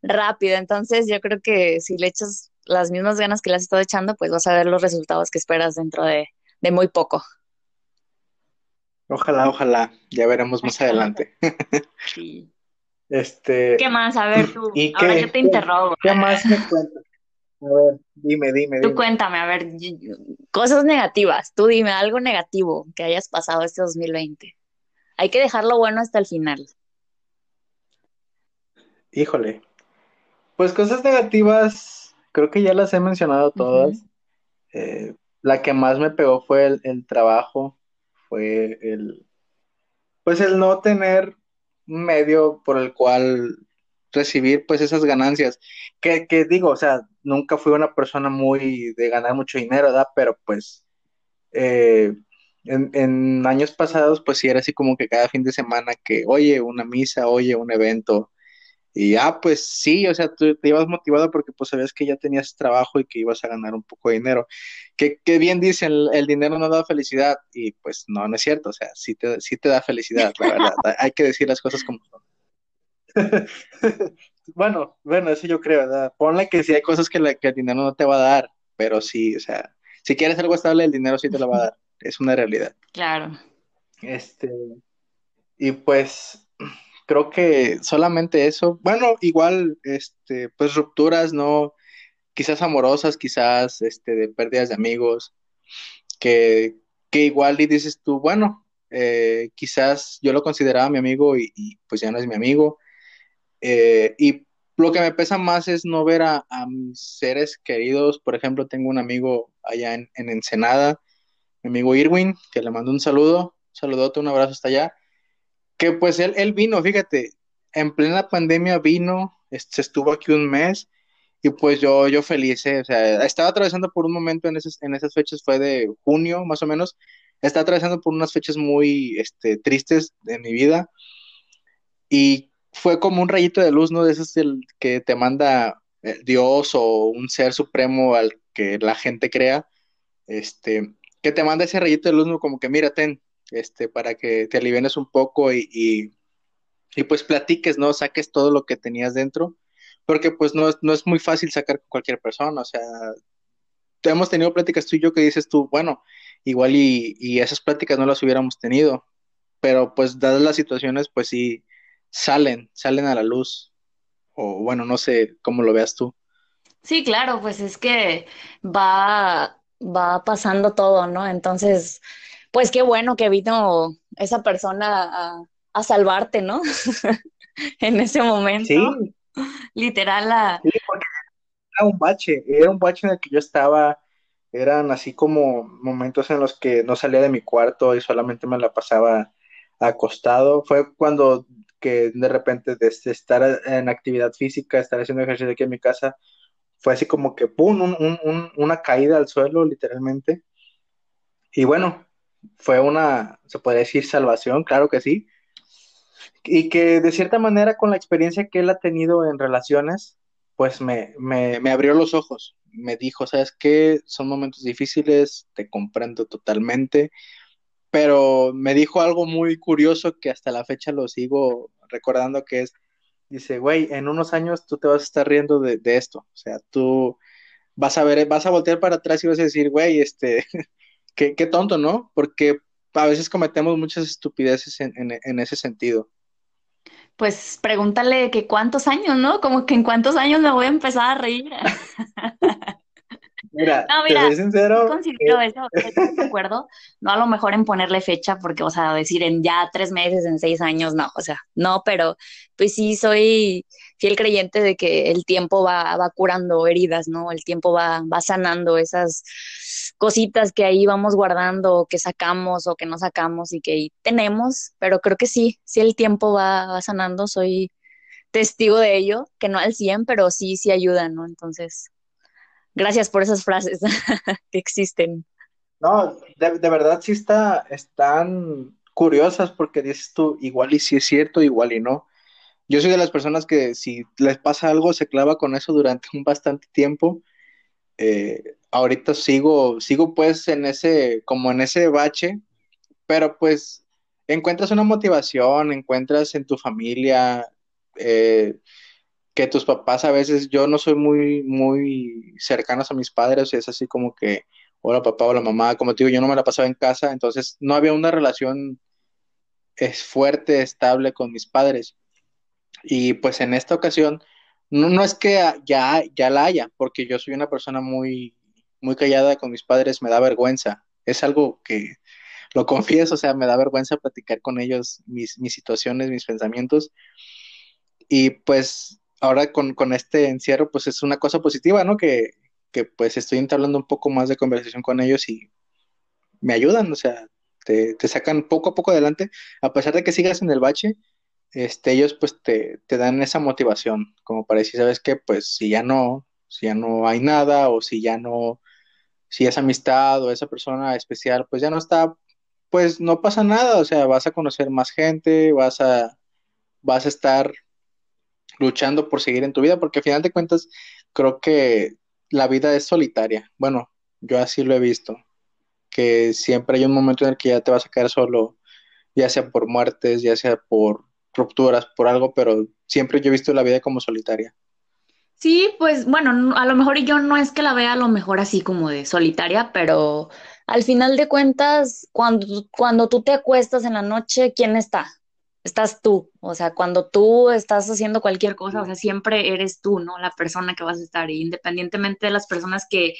rápido, entonces yo creo que si le echas las mismas ganas que le has estado echando, pues vas a ver los resultados que esperas dentro de, de muy poco. Ojalá, ojalá, ya veremos más adelante. Sí. Este. ¿Qué más? A ver, tú. ahora yo te interrogo. ¿Qué más me cuentas? A ver, dime, dime. Tú cuéntame, a ver, cosas negativas. Tú dime algo negativo que hayas pasado este 2020. Hay que dejarlo bueno hasta el final. Híjole. Pues cosas negativas, creo que ya las he mencionado todas. Eh, la que más me pegó fue el trabajo fue el, pues el no tener un medio por el cual recibir pues esas ganancias. Que, que, digo, o sea, nunca fui una persona muy de ganar mucho dinero, ¿verdad? Pero pues eh, en, en, años pasados pues sí era así como que cada fin de semana que, oye, una misa, oye, un evento, y ah, pues sí, o sea, tú te ibas motivado porque pues sabías que ya tenías trabajo y que ibas a ganar un poco de dinero. Que, bien dicen, el, dinero no da felicidad y pues no, no es cierto, o sea, sí te, sí te da felicidad, la verdad. Hay que decir las cosas como son. bueno, bueno, eso yo creo, ¿verdad? Ponle que sí hay cosas que, que el dinero no te va a dar, pero sí, o sea, si quieres algo estable, el dinero sí te lo va a dar. Es una realidad. Claro. Este, y pues creo que solamente eso. Bueno, igual, este, pues rupturas, ¿no? Quizás amorosas, quizás, este, de pérdidas de amigos, que, que igual y dices tú, bueno, eh, quizás yo lo consideraba mi amigo y, pues ya no es mi amigo. Eh, y lo que me pesa más es no ver a, mis seres queridos. Por ejemplo, tengo un amigo allá en, en Ensenada, mi amigo Irwin, que le mando un saludo, un saludote, un abrazo hasta allá que pues él, él vino, fíjate, en plena pandemia vino, se estuvo aquí un mes y pues yo, yo feliz, ¿eh? o sea, estaba atravesando por un momento en esas, en esas fechas, fue de junio más o menos, estaba atravesando por unas fechas muy este, tristes de mi vida y fue como un rayito de luz, ¿no? De esos el que te manda eh, Dios o un ser supremo al que la gente crea, este, que te manda ese rayito de luz, ¿no? Como que mira, ten, este, para que te alivienes un poco y, y, pues platiques, ¿no? Saques todo lo que tenías dentro, porque pues no, no es muy fácil sacar con cualquier persona, o sea, hemos tenido pláticas tú y yo que dices tú, bueno, igual y, y esas pláticas no las hubiéramos tenido, pero pues dadas las situaciones, pues sí, salen, salen a la luz, o bueno, no sé cómo lo veas tú. Sí, claro, pues es que va, va pasando todo, ¿no? Entonces, pues qué bueno que vino esa persona a, salvarte, ¿no? en ese momento. Sí. Literal. Sí, porque era un bache, era un bache en el que yo estaba, eran así como momentos en los que no salía de mi cuarto y solamente me la pasaba acostado. Fue cuando que de repente desde estar en actividad física, estar haciendo ejercicio aquí en mi casa, fue así como que, ¡pum!, una caída al suelo, literalmente. Y bueno, fue una, se podría decir, salvación, claro que sí. Y que de cierta manera con la experiencia que él ha tenido en relaciones, pues me, me, me abrió los ojos. Me dijo, ¿sabes qué? Son momentos difíciles, te comprendo totalmente, pero me dijo algo muy curioso que hasta la fecha lo sigo recordando, que es, dice, güey, en unos años tú te vas a estar riendo de, de esto, o sea, tú vas a ver, vas a voltear para atrás y vas a decir, güey, este, qué, qué tonto, ¿no? Porque a veces cometemos muchas estupideces en, ese sentido. Pues pregúntale que cuántos años, ¿no? Como que en cuántos años me voy a empezar a reír. Mira, no, mira, te sincero. considero eso, estoy de acuerdo. No a lo mejor en ponerle fecha, porque, o sea, decir en ya tres meses, en seis años, no, o sea, no, pero pues sí soy fiel creyente de que el tiempo va, va curando heridas, ¿no? El tiempo va, va sanando esas cositas que ahí vamos guardando, que sacamos o que no sacamos y que tenemos, pero creo que sí, sí el tiempo va, va sanando, soy testigo de ello, que no al 100, pero sí, sí ayuda, ¿no? Entonces, Gracias por esas frases que existen. No, de, verdad sí está, están curiosas porque dices tú, igual y sí es cierto, igual y no. Yo soy de las personas que si les pasa algo se clava con eso durante un bastante tiempo. Eh, ahorita sigo, sigo pues en ese, como en ese bache, pero pues encuentras una motivación, encuentras en tu familia, eh, que tus papás a veces, yo no soy muy, muy cercanos a mis padres, es así como que, hola papá, hola mamá, como te digo, yo no me la pasaba en casa, entonces no había una relación es fuerte, estable con mis padres. Y pues en esta ocasión, no, no es que ya, ya la haya, porque yo soy una persona muy, muy callada con mis padres, me da vergüenza. Es algo que lo confieso, o sea, me da vergüenza platicar con ellos mis, mis situaciones, mis pensamientos. Y pues ahora con, este encierro, pues es una cosa positiva, ¿no? Que, pues estoy entablando un poco más de conversación con ellos y me ayudan, o sea, te, sacan poco a poco adelante, a pesar de que sigas en el bache, este, ellos pues te, te dan esa motivación, como para decir, ¿sabes qué? Pues si ya no, si ya no hay nada, o si ya no, si esa amistad o esa persona especial, pues ya no está, pues no pasa nada, o sea, vas a conocer más gente, vas a, vas a estar luchando por seguir en tu vida, porque al final de cuentas creo que la vida es solitaria. Bueno, yo así lo he visto, que siempre hay un momento en el que ya te vas a quedar solo, ya sea por muertes, ya sea por rupturas, por algo, pero siempre yo he visto la vida como solitaria. Sí, pues bueno, a lo mejor yo no es que la vea a lo mejor así como de solitaria, pero al final de cuentas, cuando, cuando tú te acuestas en la noche, ¿quién está? Estás tú, o sea, cuando tú estás haciendo cualquier cosa, o sea, siempre eres tú, ¿no? La persona que vas a estar, y independientemente de las personas que,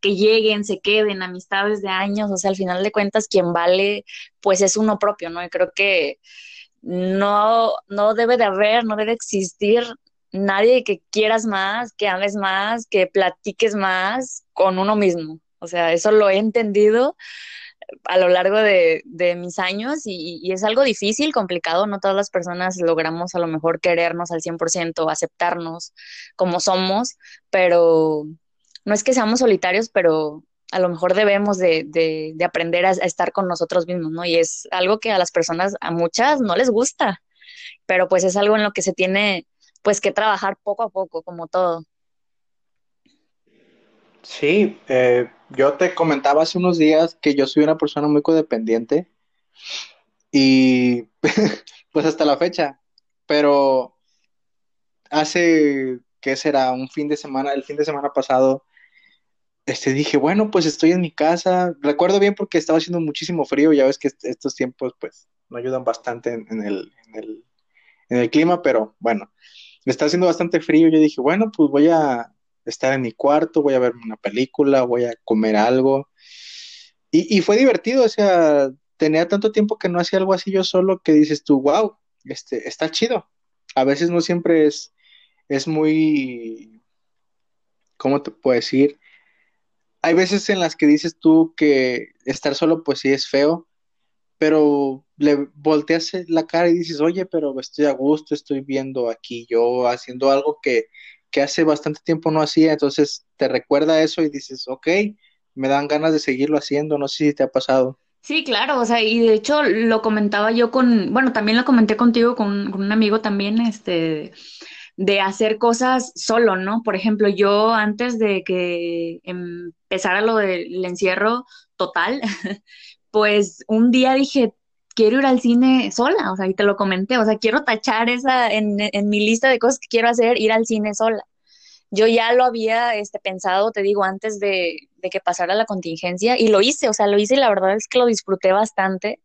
que lleguen, se queden, amistades de años, o sea, al final de cuentas, quien vale, pues es uno propio, ¿no? Y creo que no, no debe de haber, no debe existir nadie que quieras más, que ames más, que platiques más con uno mismo. O sea, eso lo he entendido a lo largo de, mis años y, es algo difícil, complicado, no todas las personas logramos a lo mejor querernos al 100%, aceptarnos como somos, pero no es que seamos solitarios, pero a lo mejor debemos de, aprender a, estar con nosotros mismos, ¿no? Y es algo que a las personas, a muchas no les gusta, pero pues es algo en lo que se tiene pues que trabajar poco a poco, como todo. Sí, eh, yo te comentaba hace unos días que yo soy una persona muy codependiente y pues hasta la fecha, pero hace, ¿qué será? Un fin de semana, el fin de semana pasado, este, dije, bueno, pues estoy en mi casa, recuerdo bien porque estaba haciendo muchísimo frío, ya ves que estos tiempos pues no ayudan bastante en, el, en, el, en el clima, pero bueno, está haciendo bastante frío, yo dije, bueno, pues voy a, estar en mi cuarto, voy a ver una película, voy a comer algo. Y, fue divertido, o sea, tenía tanto tiempo que no hacía algo así yo solo que dices tú, wow, este, está chido. A veces no siempre es, es muy, ¿cómo te puedo decir? Hay veces en las que dices tú que estar solo pues sí es feo, pero le volteas la cara y dices, oye, pero estoy a gusto, estoy viendo aquí yo haciendo algo que, que hace bastante tiempo no hacía, entonces te recuerda eso y dices, ok, me dan ganas de seguirlo haciendo, no sé si te ha pasado. Sí, claro, o sea, y de hecho lo comentaba yo con, bueno, también lo comenté contigo con, un amigo también, este, de hacer cosas solo, ¿no? Por ejemplo, yo antes de que empezara lo del encierro total, pues un día dije, quiero ir al cine sola, o sea, y te lo comenté, o sea, quiero tachar esa en, en mi lista de cosas que quiero hacer, ir al cine sola. Yo ya lo había este, pensado, te digo, antes de, de que pasara la contingencia y lo hice, o sea, lo hice y la verdad es que lo disfruté bastante,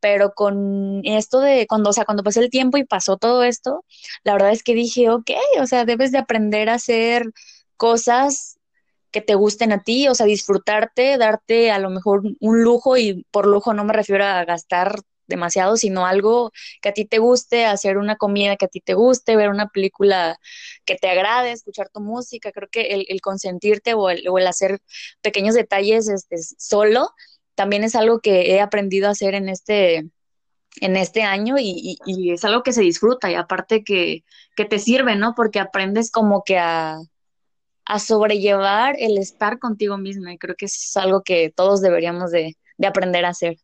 pero con esto de cuando, o sea, cuando pasó el tiempo y pasó todo esto, la verdad es que dije, ok, o sea, debes de aprender a hacer cosas que te gusten a ti, o sea, disfrutarte, darte a lo mejor un lujo y por lujo no me refiero a gastar demasiado, sino algo que a ti te guste, hacer una comida que a ti te guste, ver una película que te agrade, escuchar tu música. Creo que el, consentirte o el, o el, hacer pequeños detalles este, solo también es algo que he aprendido a hacer en este, en este año y, y, es algo que se disfruta y aparte que, que te sirve, ¿no? Porque aprendes como que a, a sobrellevar el estar contigo misma y creo que es algo que todos deberíamos de, de aprender a hacer.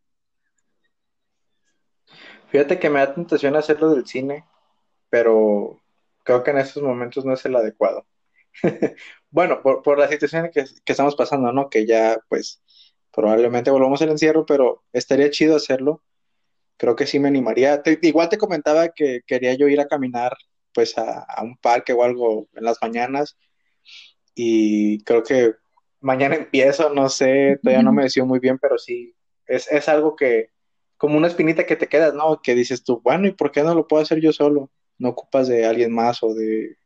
Fíjate que me da tentación hacerlo del cine, pero creo que en estos momentos no es el adecuado. bueno, por, por, la situación que, que, estamos pasando, ¿no? Que ya, pues, probablemente volvamos al encierro, pero estaría chido hacerlo. Creo que sí me animaría. igual te comentaba que quería yo ir a caminar, pues, a, a, un parque o algo en las mañanas. Y creo que mañana empiezo, no sé, todavía no me decido muy bien, pero sí, es, es algo que, como una espinita que te queda, ¿no? Que dices tú, bueno, ¿y por qué no lo puedo hacer yo solo? No ocupas de alguien más o de...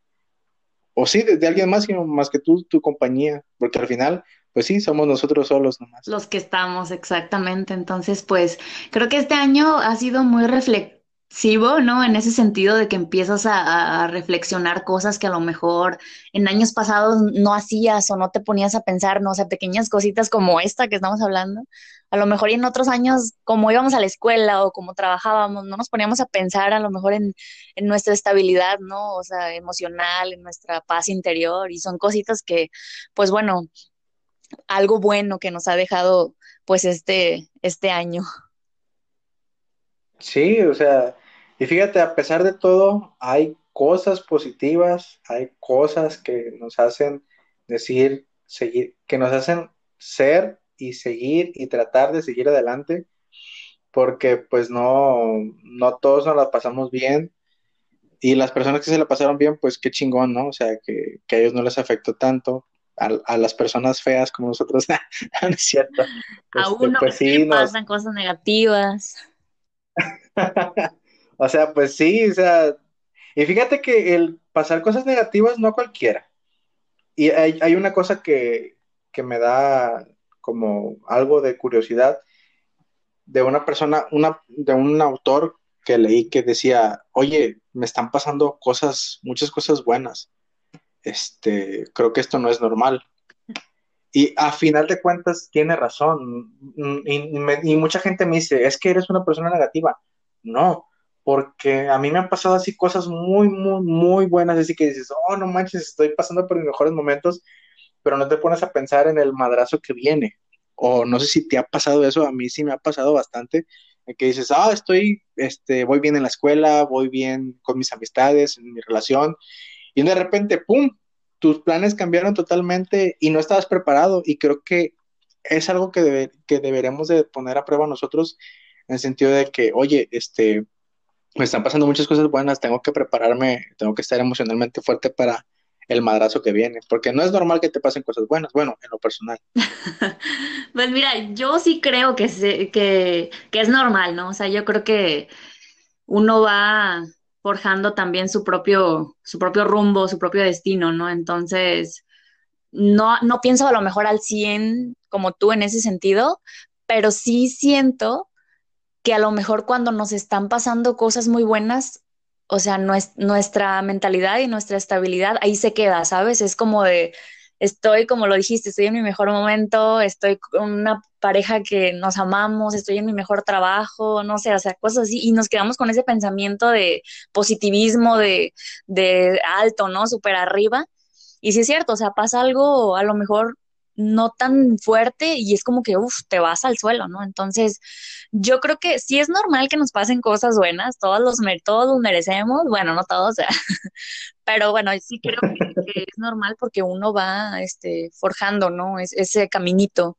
O sí, de, alguien más, sino más que tú, tu compañía, porque al final, pues sí, somos nosotros solos nomás. Los que estamos, exactamente. Entonces, pues creo que este año ha sido muy reflectivo ¿no? En ese sentido de que empiezas a, reflexionar cosas que a lo mejor en años pasados no hacías o no te ponías a pensar, ¿no? O sea, pequeñas cositas como esta que estamos hablando. A lo mejor y en otros años, como íbamos a la escuela o como trabajábamos, no nos poníamos a pensar a lo mejor en, en nuestra estabilidad, ¿no? O sea, emocional, en nuestra paz interior. Y son cositas que, pues bueno, algo bueno que nos ha dejado pues este, este año. Sí, o sea, y fíjate, a pesar de todo, hay cosas positivas, hay cosas que nos hacen decir, seguir, que nos hacen ser y seguir y tratar de seguir adelante, porque pues no, no todos nos la pasamos bien. Y las personas que se la pasaron bien, pues qué chingón, ¿no? O sea, que, a ellos no les afectó tanto. A, las personas feas como nosotros, no es cierto. a este, uno pues, sí, pasan cosas negativas. O sea, pues sí, o sea, y fíjate que el pasar cosas negativas no cualquiera. Y hay, una cosa que, me da como algo de curiosidad de una persona, una, de un autor que leí que decía, oye, me están pasando cosas, muchas cosas buenas. Este, creo que esto no es normal. Y a final de cuentas tiene razón. Y, y mucha gente me dice, es que eres una persona negativa. No, porque a mí me han pasado así cosas muy, muy, muy buenas, así que dices, oh, no manches, estoy pasando por mis mejores momentos, pero no te pones a pensar en el madrazo que viene. O no sé si te ha pasado eso, a mí sí me ha pasado bastante, que dices, ah, estoy, este, voy bien en la escuela, voy bien con mis amistades, en mi relación, y de repente, ¡pum!, tus planes cambiaron totalmente y no estabas preparado, y creo que es algo que, que deberemos de poner a prueba nosotros, en el sentido de que, oye, este, me están pasando muchas cosas buenas, tengo que prepararme, tengo que estar emocionalmente fuerte para el madrazo que viene, porque no es normal que te pasen cosas buenas, bueno, en lo personal. pues mira, yo sí creo que, que, que es normal, ¿no? O sea, yo creo que uno va forjando también su propio, su propio rumbo, su propio destino, ¿no? Entonces, no, no pienso a lo mejor al 100 como tú en ese sentido, pero sí siento que a lo mejor cuando nos están pasando cosas muy buenas, o sea, nuestra mentalidad y nuestra estabilidad ahí se queda, ¿sabes? Es como de, estoy, como lo dijiste, estoy en mi mejor momento, estoy con una pareja que nos amamos, estoy en mi mejor trabajo, no sé, o sea, cosas así, y nos quedamos con ese pensamiento de positivismo, de, de alto, ¿no? Súper arriba. Y sí es cierto, o sea, pasa algo a lo mejor no tan fuerte y es como que, uff, te vas al suelo, ¿no? Entonces, yo creo que sí es normal que nos pasen cosas buenas, todos los, todos los merecemos, bueno, no todos, pero bueno, sí creo que, es normal porque uno va este, forjando, ¿no? Es, ese caminito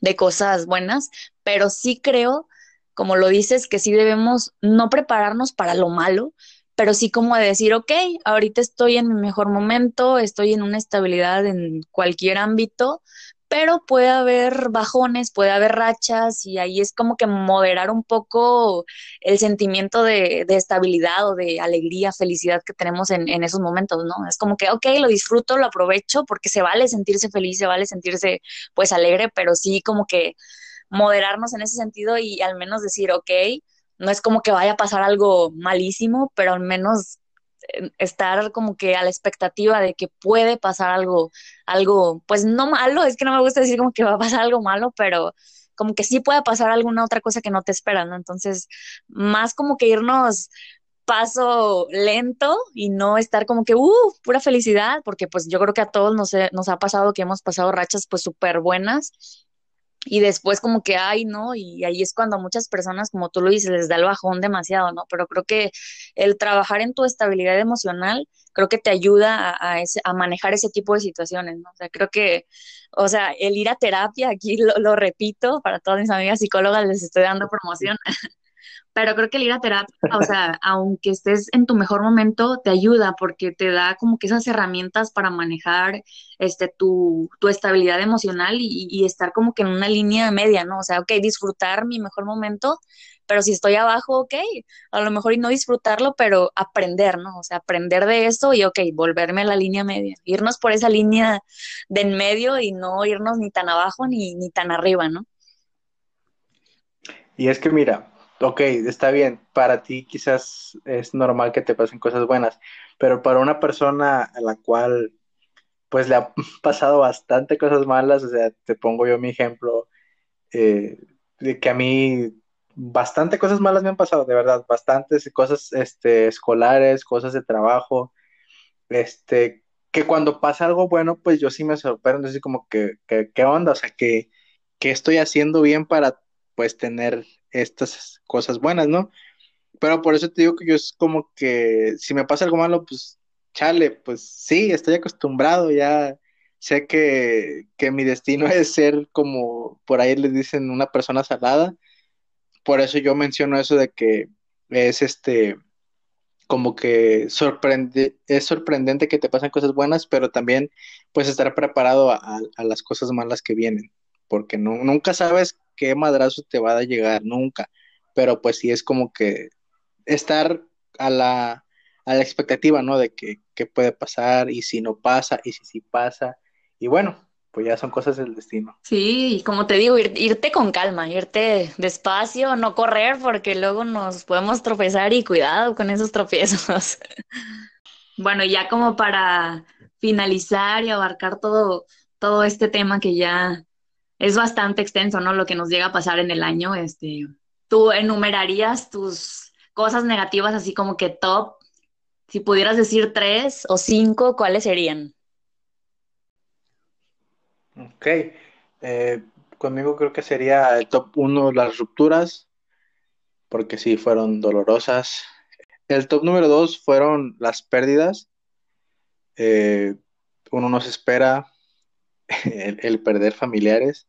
de cosas buenas, pero sí creo, como lo dices, que sí debemos no prepararnos para lo malo, pero sí como de decir, ok, ahorita estoy en mi mejor momento, estoy en una estabilidad en cualquier ámbito, pero puede haber bajones, puede haber rachas y ahí es como que moderar un poco el sentimiento de, estabilidad o de alegría, felicidad que tenemos en, en, esos momentos, ¿no? Es como que, ok, lo disfruto, lo aprovecho porque se vale sentirse feliz, se vale sentirse pues alegre, pero sí como que moderarnos en ese sentido y al menos decir, ok, no es como que vaya a pasar algo malísimo, pero al menos estar como que a la expectativa de que puede pasar algo, algo, pues no malo, es que no me gusta decir como que va a pasar algo malo, pero como que sí puede pasar alguna otra cosa que no te espera, ¿no? Entonces, más como que irnos paso lento y no estar como que, uh, pura felicidad, porque pues yo creo que a todos nos, nos ha pasado que hemos pasado rachas pues súper buenas y después como que hay, ¿no? Y ahí es cuando a muchas personas, como tú lo dices, les da el bajón demasiado, ¿no? Pero creo que el trabajar en tu estabilidad emocional, creo que te ayuda a, a, manejar ese tipo de situaciones, ¿no? O sea, creo que, o sea, el ir a terapia, aquí lo, lo repito, para todas mis amigas psicólogas les estoy dando promoción, pero creo que el ir a terapia, o sea, aunque estés en tu mejor momento, te ayuda porque te da como que esas herramientas para manejar este, tu, tu estabilidad emocional y, estar como que en una línea media, ¿no? O sea, ok, disfrutar mi mejor momento, pero si estoy abajo, ok, a lo mejor y no disfrutarlo, pero aprender, ¿no? O sea, aprender de esto y, ok, volverme a la línea media, irnos por esa línea de en medio y no irnos ni tan abajo ni, ni tan arriba, ¿no? Y es que mira, ok, está bien, para ti quizás es normal que te pasen cosas buenas, pero para una persona a la cual pues le ha pasado bastante cosas malas, o sea, te pongo yo mi ejemplo, eh, de que a mí bastante cosas malas me han pasado, de verdad, bastantes cosas este, escolares, cosas de trabajo, este, que cuando pasa algo bueno, pues yo sí me sorprendo, así como que ¿qué onda? O sea, que, que estoy haciendo bien para pues tener estas cosas buenas, ¿no? Pero por eso te digo que yo es como que si me pasa algo malo, pues chale, pues sí, estoy acostumbrado, ya sé que, que mi destino es ser como por ahí les dicen una persona salada. Por eso yo menciono eso de que es este como que sorprende, es sorprendente que te pasen cosas buenas, pero también pues estar preparado a, las cosas malas que vienen, porque no, nunca sabes qué madrazo te va a llegar, nunca. Pero pues sí es como que estar a la, a la expectativa, ¿no? De que, puede pasar y si no pasa y si sí pasa. Y bueno, pues ya son cosas del destino. Sí, y como te digo, irte con calma, irte despacio, no correr, porque luego nos podemos tropezar y cuidado con esos tropiezos. bueno, ya como para finalizar y abarcar todo, todo este tema que ya es bastante extenso, ¿no? Lo que nos llega a pasar en el año, este, tú enumerarías tus cosas negativas así como que top, si pudieras decir tres o cinco, ¿cuáles serían? Ok, eh, conmigo creo que sería el top uno las rupturas, porque sí, fueron dolorosas. El top número dos fueron las pérdidas. Eh, uno no se espera el, perder familiares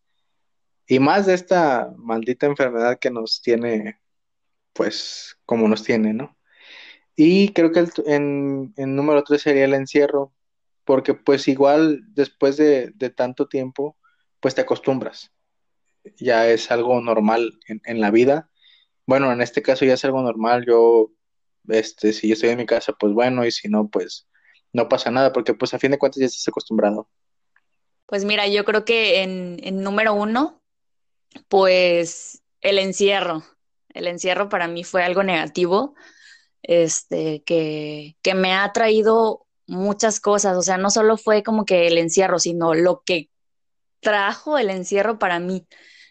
y más de esta maldita enfermedad que nos tiene, pues, como nos tiene, ¿no? Y creo que el, en, número tres sería el encierro, porque pues igual después de, tanto tiempo, pues te acostumbras. Ya es algo normal en, en, la vida. Bueno, en este caso ya es algo normal. Yo, este, si yo estoy en mi casa, pues bueno, y si no, pues no pasa nada, porque pues a fin de cuentas ya estás acostumbrado. Pues mira, yo creo que en, número uno, pues el encierro. El encierro para mí fue algo negativo, este, que, que me ha traído muchas cosas. O sea, no solo fue como que el encierro, sino lo que trajo el encierro para mí.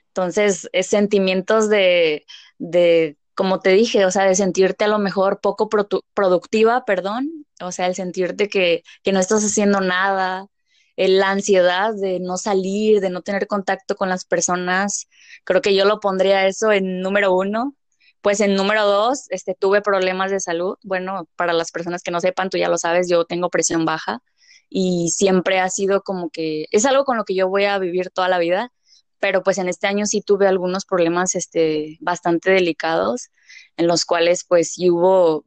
Entonces, es sentimientos de, de, como te dije, o sea, de sentirte a lo mejor poco productiva, perdón, o sea, el sentirte que, que no estás haciendo nada, la ansiedad de no salir, de no tener contacto con las personas, creo que yo lo pondría eso en número uno. Pues en número dos, este, tuve problemas de salud. Bueno, para las personas que no sepan, tú ya lo sabes, yo tengo presión baja y siempre ha sido como que es algo con lo que yo voy a vivir toda la vida, pero pues en este año sí tuve algunos problemas este, bastante delicados en los cuales pues hubo,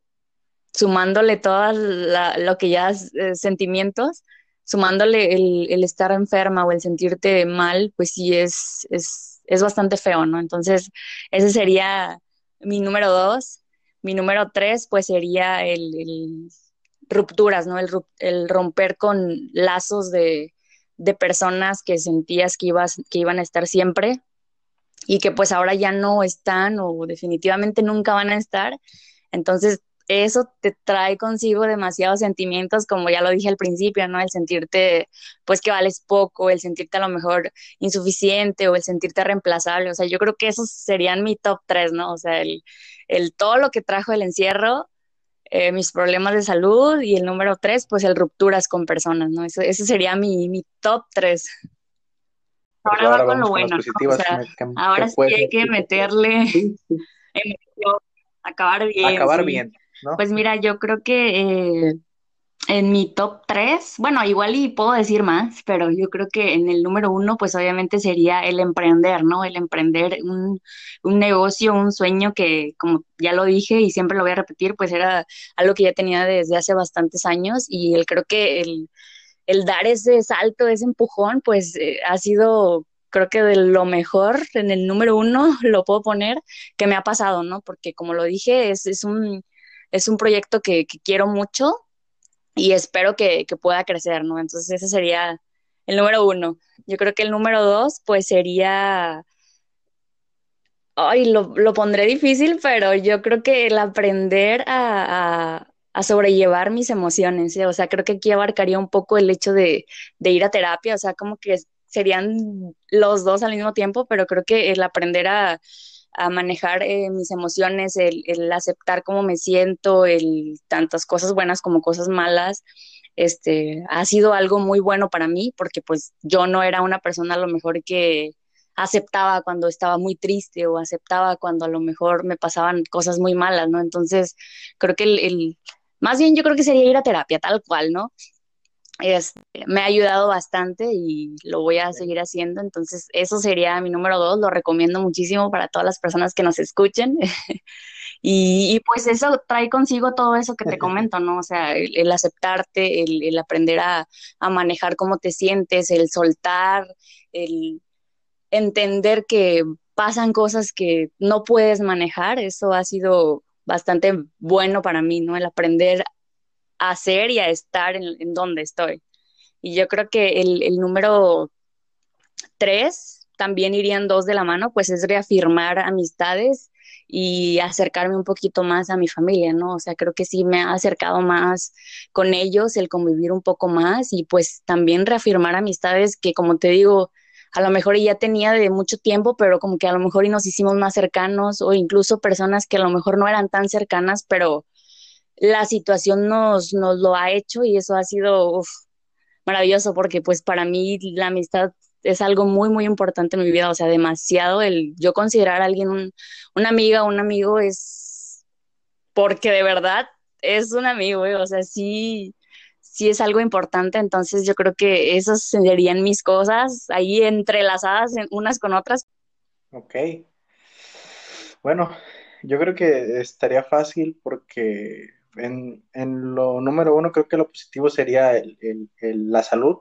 sumándole todo lo que ya eh, sentimientos, sumándole el, estar enferma o el sentirte mal, pues sí es, es, es bastante feo, ¿no? Entonces, ese sería mi número dos. Mi número tres, pues sería el, rupturas, ¿no? El, el, romper con lazos de, de personas que sentías que, ibas, que iban a estar siempre y que pues ahora ya no están o definitivamente nunca van a estar. Entonces, eso te trae consigo demasiados sentimientos, como ya lo dije al principio, ¿no? El sentirte, pues, que vales poco, el sentirte a lo mejor insuficiente o el sentirte reemplazable. O sea, yo creo que esos serían mi top tres, ¿no? O sea, el, el todo lo que trajo el encierro, eh, mis problemas de salud y el número tres, pues, el rupturas con personas, ¿no? Eso, ese sería mi, mi top tres. Ahora, va con lo bueno. O sea, ahora sí hay que meterle acabar bien. Acabar bien. Pues mira, yo creo que eh, en mi top 3, bueno, igual y puedo decir más, pero yo creo que en el número uno, pues obviamente sería el emprender, ¿no? El emprender un, un negocio, un sueño que, como ya lo dije y siempre lo voy a repetir, pues era algo que ya tenía desde hace bastantes años y el, creo que el, el dar ese salto, ese empujón, pues eh, ha sido creo que de lo mejor en el número uno lo puedo poner que me ha pasado, ¿no? Porque como lo dije, es, es un es un proyecto que, quiero mucho y espero que, pueda crecer, ¿no? Entonces ese sería el número uno. Yo creo que el número dos, pues sería, ay, lo, pondré difícil, pero yo creo que el aprender a, sobrellevar mis emociones, ¿eh? o sea, creo que aquí abarcaría un poco el hecho de, de ir a terapia, o sea, como que serían los dos al mismo tiempo, pero creo que el aprender a a manejar eh, mis emociones, el, el, aceptar cómo me siento, el tantas cosas buenas como cosas malas, este, ha sido algo muy bueno para mí porque pues yo no era una persona a lo mejor que aceptaba cuando estaba muy triste o aceptaba cuando a lo mejor me pasaban cosas muy malas, ¿no? Entonces, creo que el, el más bien yo creo que sería ir a terapia, tal cual, ¿no? Este, me ha ayudado bastante y lo voy a seguir haciendo. Entonces, eso sería mi número dos. Lo recomiendo muchísimo para todas las personas que nos escuchen. y, pues eso trae consigo todo eso que te comento, ¿no? O sea, el, aceptarte, el, aprender a, a, manejar cómo te sientes, el soltar, el entender que pasan cosas que no puedes manejar. Eso ha sido bastante bueno para mí, ¿no? El aprender a hacer y a estar en, donde estoy. Y yo creo que el, el número tres, también irían dos de la mano, pues es reafirmar amistades y acercarme un poquito más a mi familia, ¿no? O sea, creo que sí me ha acercado más con ellos, el convivir un poco más y pues también reafirmar amistades que, como te digo, a lo mejor ya tenía de mucho tiempo, pero como que a lo mejor y nos hicimos más cercanos o incluso personas que a lo mejor no eran tan cercanas, pero la situación nos, nos lo ha hecho y eso ha sido maravilloso porque pues para mí la amistad es algo muy, muy importante en mi vida, o sea, demasiado el yo considerar a alguien un, una amiga un amigo es porque de verdad es un amigo, o sea, sí, sí es algo importante, entonces yo creo que esas serían mis cosas ahí entrelazadas unas con otras. Ok. Bueno, yo creo que estaría fácil porque en, lo número uno creo que lo positivo sería la salud,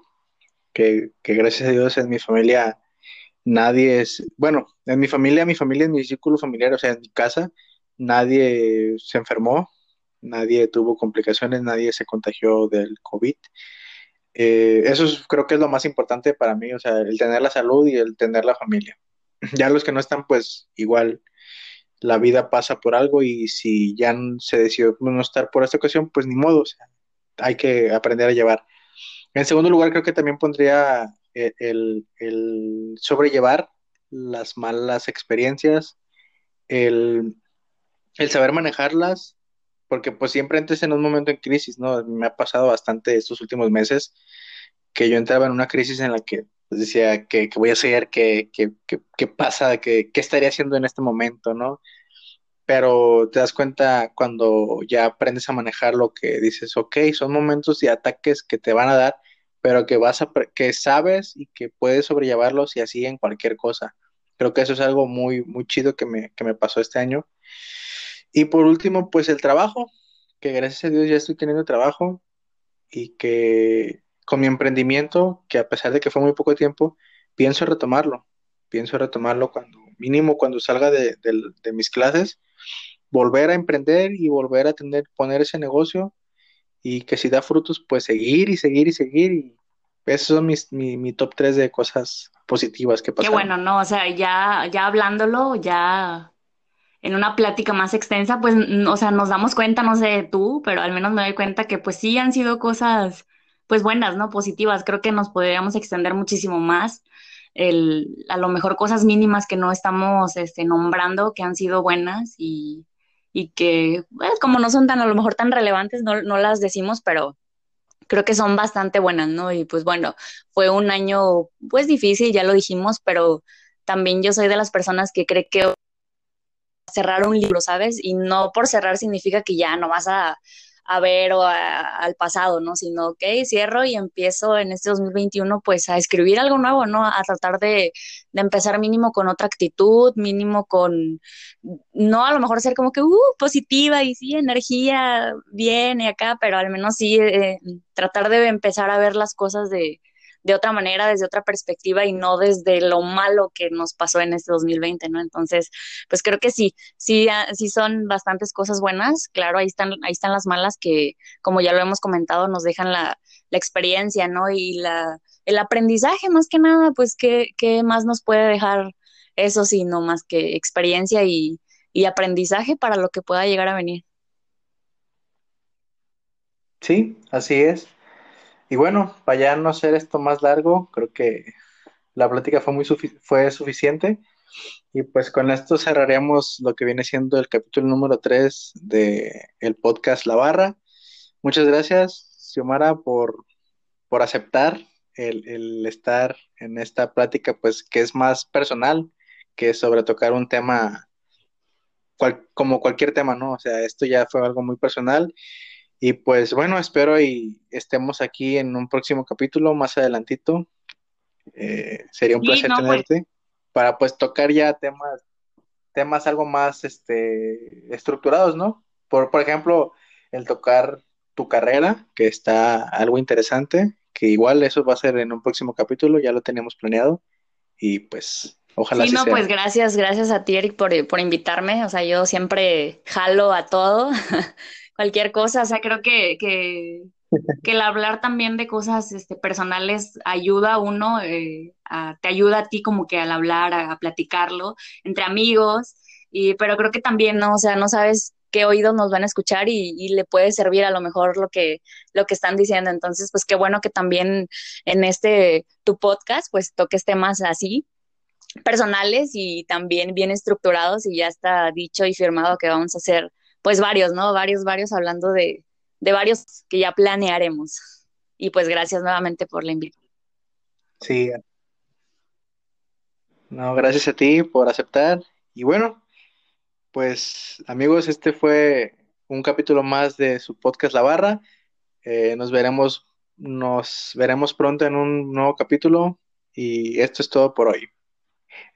que, gracias a Dios en mi familia nadie es, bueno, en mi familia, mi familia, en mi círculo familiar, o sea, en mi casa, nadie se enfermó, nadie tuvo complicaciones, nadie se contagió del COVID. Eh, eso creo que es lo más importante para mí, o sea, el tener la salud y el tener la familia. Ya los que no están, pues igual la vida pasa por algo y si ya se decidió no estar por esta ocasión, pues ni modo, hay que aprender a llevar. En segundo lugar, creo que también pondría eh, el, sobrellevar las malas experiencias, el, saber manejarlas, porque pues siempre entres en un momento en crisis, ¿no? Me ha pasado bastante estos últimos meses que yo entraba en una crisis en la que decía, ¿qué, voy a hacer? ¿Qué, qué, qué, pasa? ¿Qué, ¿Qué estaría haciendo en este momento? ¿no? Pero te das cuenta cuando ya aprendes a manejar lo que dices, ok, son momentos y ataques que te van a dar, pero que vas a, que sabes y que puedes sobrellevarlos y así en cualquier cosa. Creo que eso es algo muy, muy chido que me, que me pasó este año. Y por último, pues el trabajo, que gracias a Dios ya estoy teniendo trabajo y que con mi emprendimiento, que a pesar de que fue muy poco tiempo, pienso retomarlo, pienso retomarlo cuando, mínimo cuando salga de, mis clases, volver a emprender y volver a tener, poner ese negocio y que si da frutos, pues seguir y seguir y seguir y esos son mis, mi, top 3 de cosas positivas que pasaron. Qué bueno, ¿no? O sea, ya, ya hablándolo, ya en una plática más extensa, pues, o sea, nos damos cuenta, no sé tú, pero al menos me doy cuenta que pues sí han sido cosas, pues buenas, ¿no? Positivas. Creo que nos podríamos extender muchísimo más. El, a lo mejor cosas mínimas que no estamos este, nombrando que han sido buenas y, y que, pues, como no son tan, a lo mejor tan relevantes, no, no las decimos, pero creo que son bastante buenas, ¿no? Y pues bueno, fue un año pues difícil, ya lo dijimos, pero también yo soy de las personas que cree que cerrar un libro, ¿sabes? Y no por cerrar significa que ya no vas a, a ver o al pasado, ¿no? Sino, ok, cierro y empiezo en este 2021 pues a escribir algo nuevo, ¿no? A tratar de, de, empezar mínimo con otra actitud, mínimo con, no a lo mejor ser como que, uh, positiva y sí, energía, bien acá, pero al menos sí eh, tratar de empezar a ver las cosas de, de otra manera, desde otra perspectiva y no desde lo malo que nos pasó en este 2020, ¿no? Entonces, pues creo que sí, sí, ah, sí son bastantes cosas buenas, claro, ahí están, ahí están las malas que, como ya lo hemos comentado, nos dejan la, la experiencia, ¿no? Y la, el aprendizaje, más que nada, pues, ¿qué, qué más nos puede dejar eso, sino más que experiencia y, y aprendizaje para lo que pueda llegar a venir? Sí, así es. Y bueno, para ya no hacer esto más largo, creo que la plática fue muy fue suficiente. Y pues con esto cerraremos lo que viene siendo el capítulo número 3 de el podcast La Barra. Muchas gracias, Xiomara, por, por aceptar el, estar en esta plática, pues que es más personal que sobre tocar un tema como cualquier tema, ¿no? O sea, esto ya fue algo muy personal y pues bueno, espero y estemos aquí en un próximo capítulo más adelantito. Eh, sería un placer pues. tenerte para pues tocar ya temas, temas algo más este, estructurados, ¿no? Por, por ejemplo, el tocar tu carrera, que está algo interesante, que igual eso va a ser en un próximo capítulo, ya lo teníamos planeado. Y pues Ojalá sí, no, pues gracias, gracias a ti, Eric, por, por, invitarme. O sea, yo siempre jalo a todo. cualquier cosa, o sea, creo que, que, el hablar también de cosas este, personales ayuda a uno, eh, te ayuda a ti como que al hablar, a, platicarlo entre amigos, y, pero creo que también, ¿no? O sea, no sabes qué oídos nos van a escuchar y, y, le puede servir a lo mejor lo que, lo que están diciendo. Entonces, pues qué bueno que también en este, tu podcast, pues toques temas así personales y también bien estructurados y ya está dicho y firmado que vamos a hacer pues varios, ¿no? Varios, varios hablando de, de varios que ya planearemos. Y pues gracias nuevamente por la invitación. Sí. No, gracias a ti por aceptar. Y bueno, pues amigos, este fue un capítulo más de su podcast La Barra. Eh, nos veremos, nos veremos pronto en un nuevo capítulo. Y esto es todo por hoy.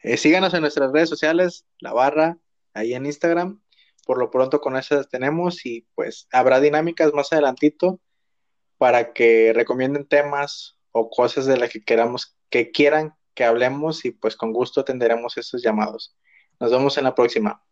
Eh, síganos en nuestras redes sociales, La Barra, ahí en Instagram por lo pronto con esas tenemos y pues habrá dinámicas más adelantito para que recomienden temas o cosas de las que queramos que quieran que hablemos y pues con gusto atenderemos esos llamados. Nos vemos en la próxima.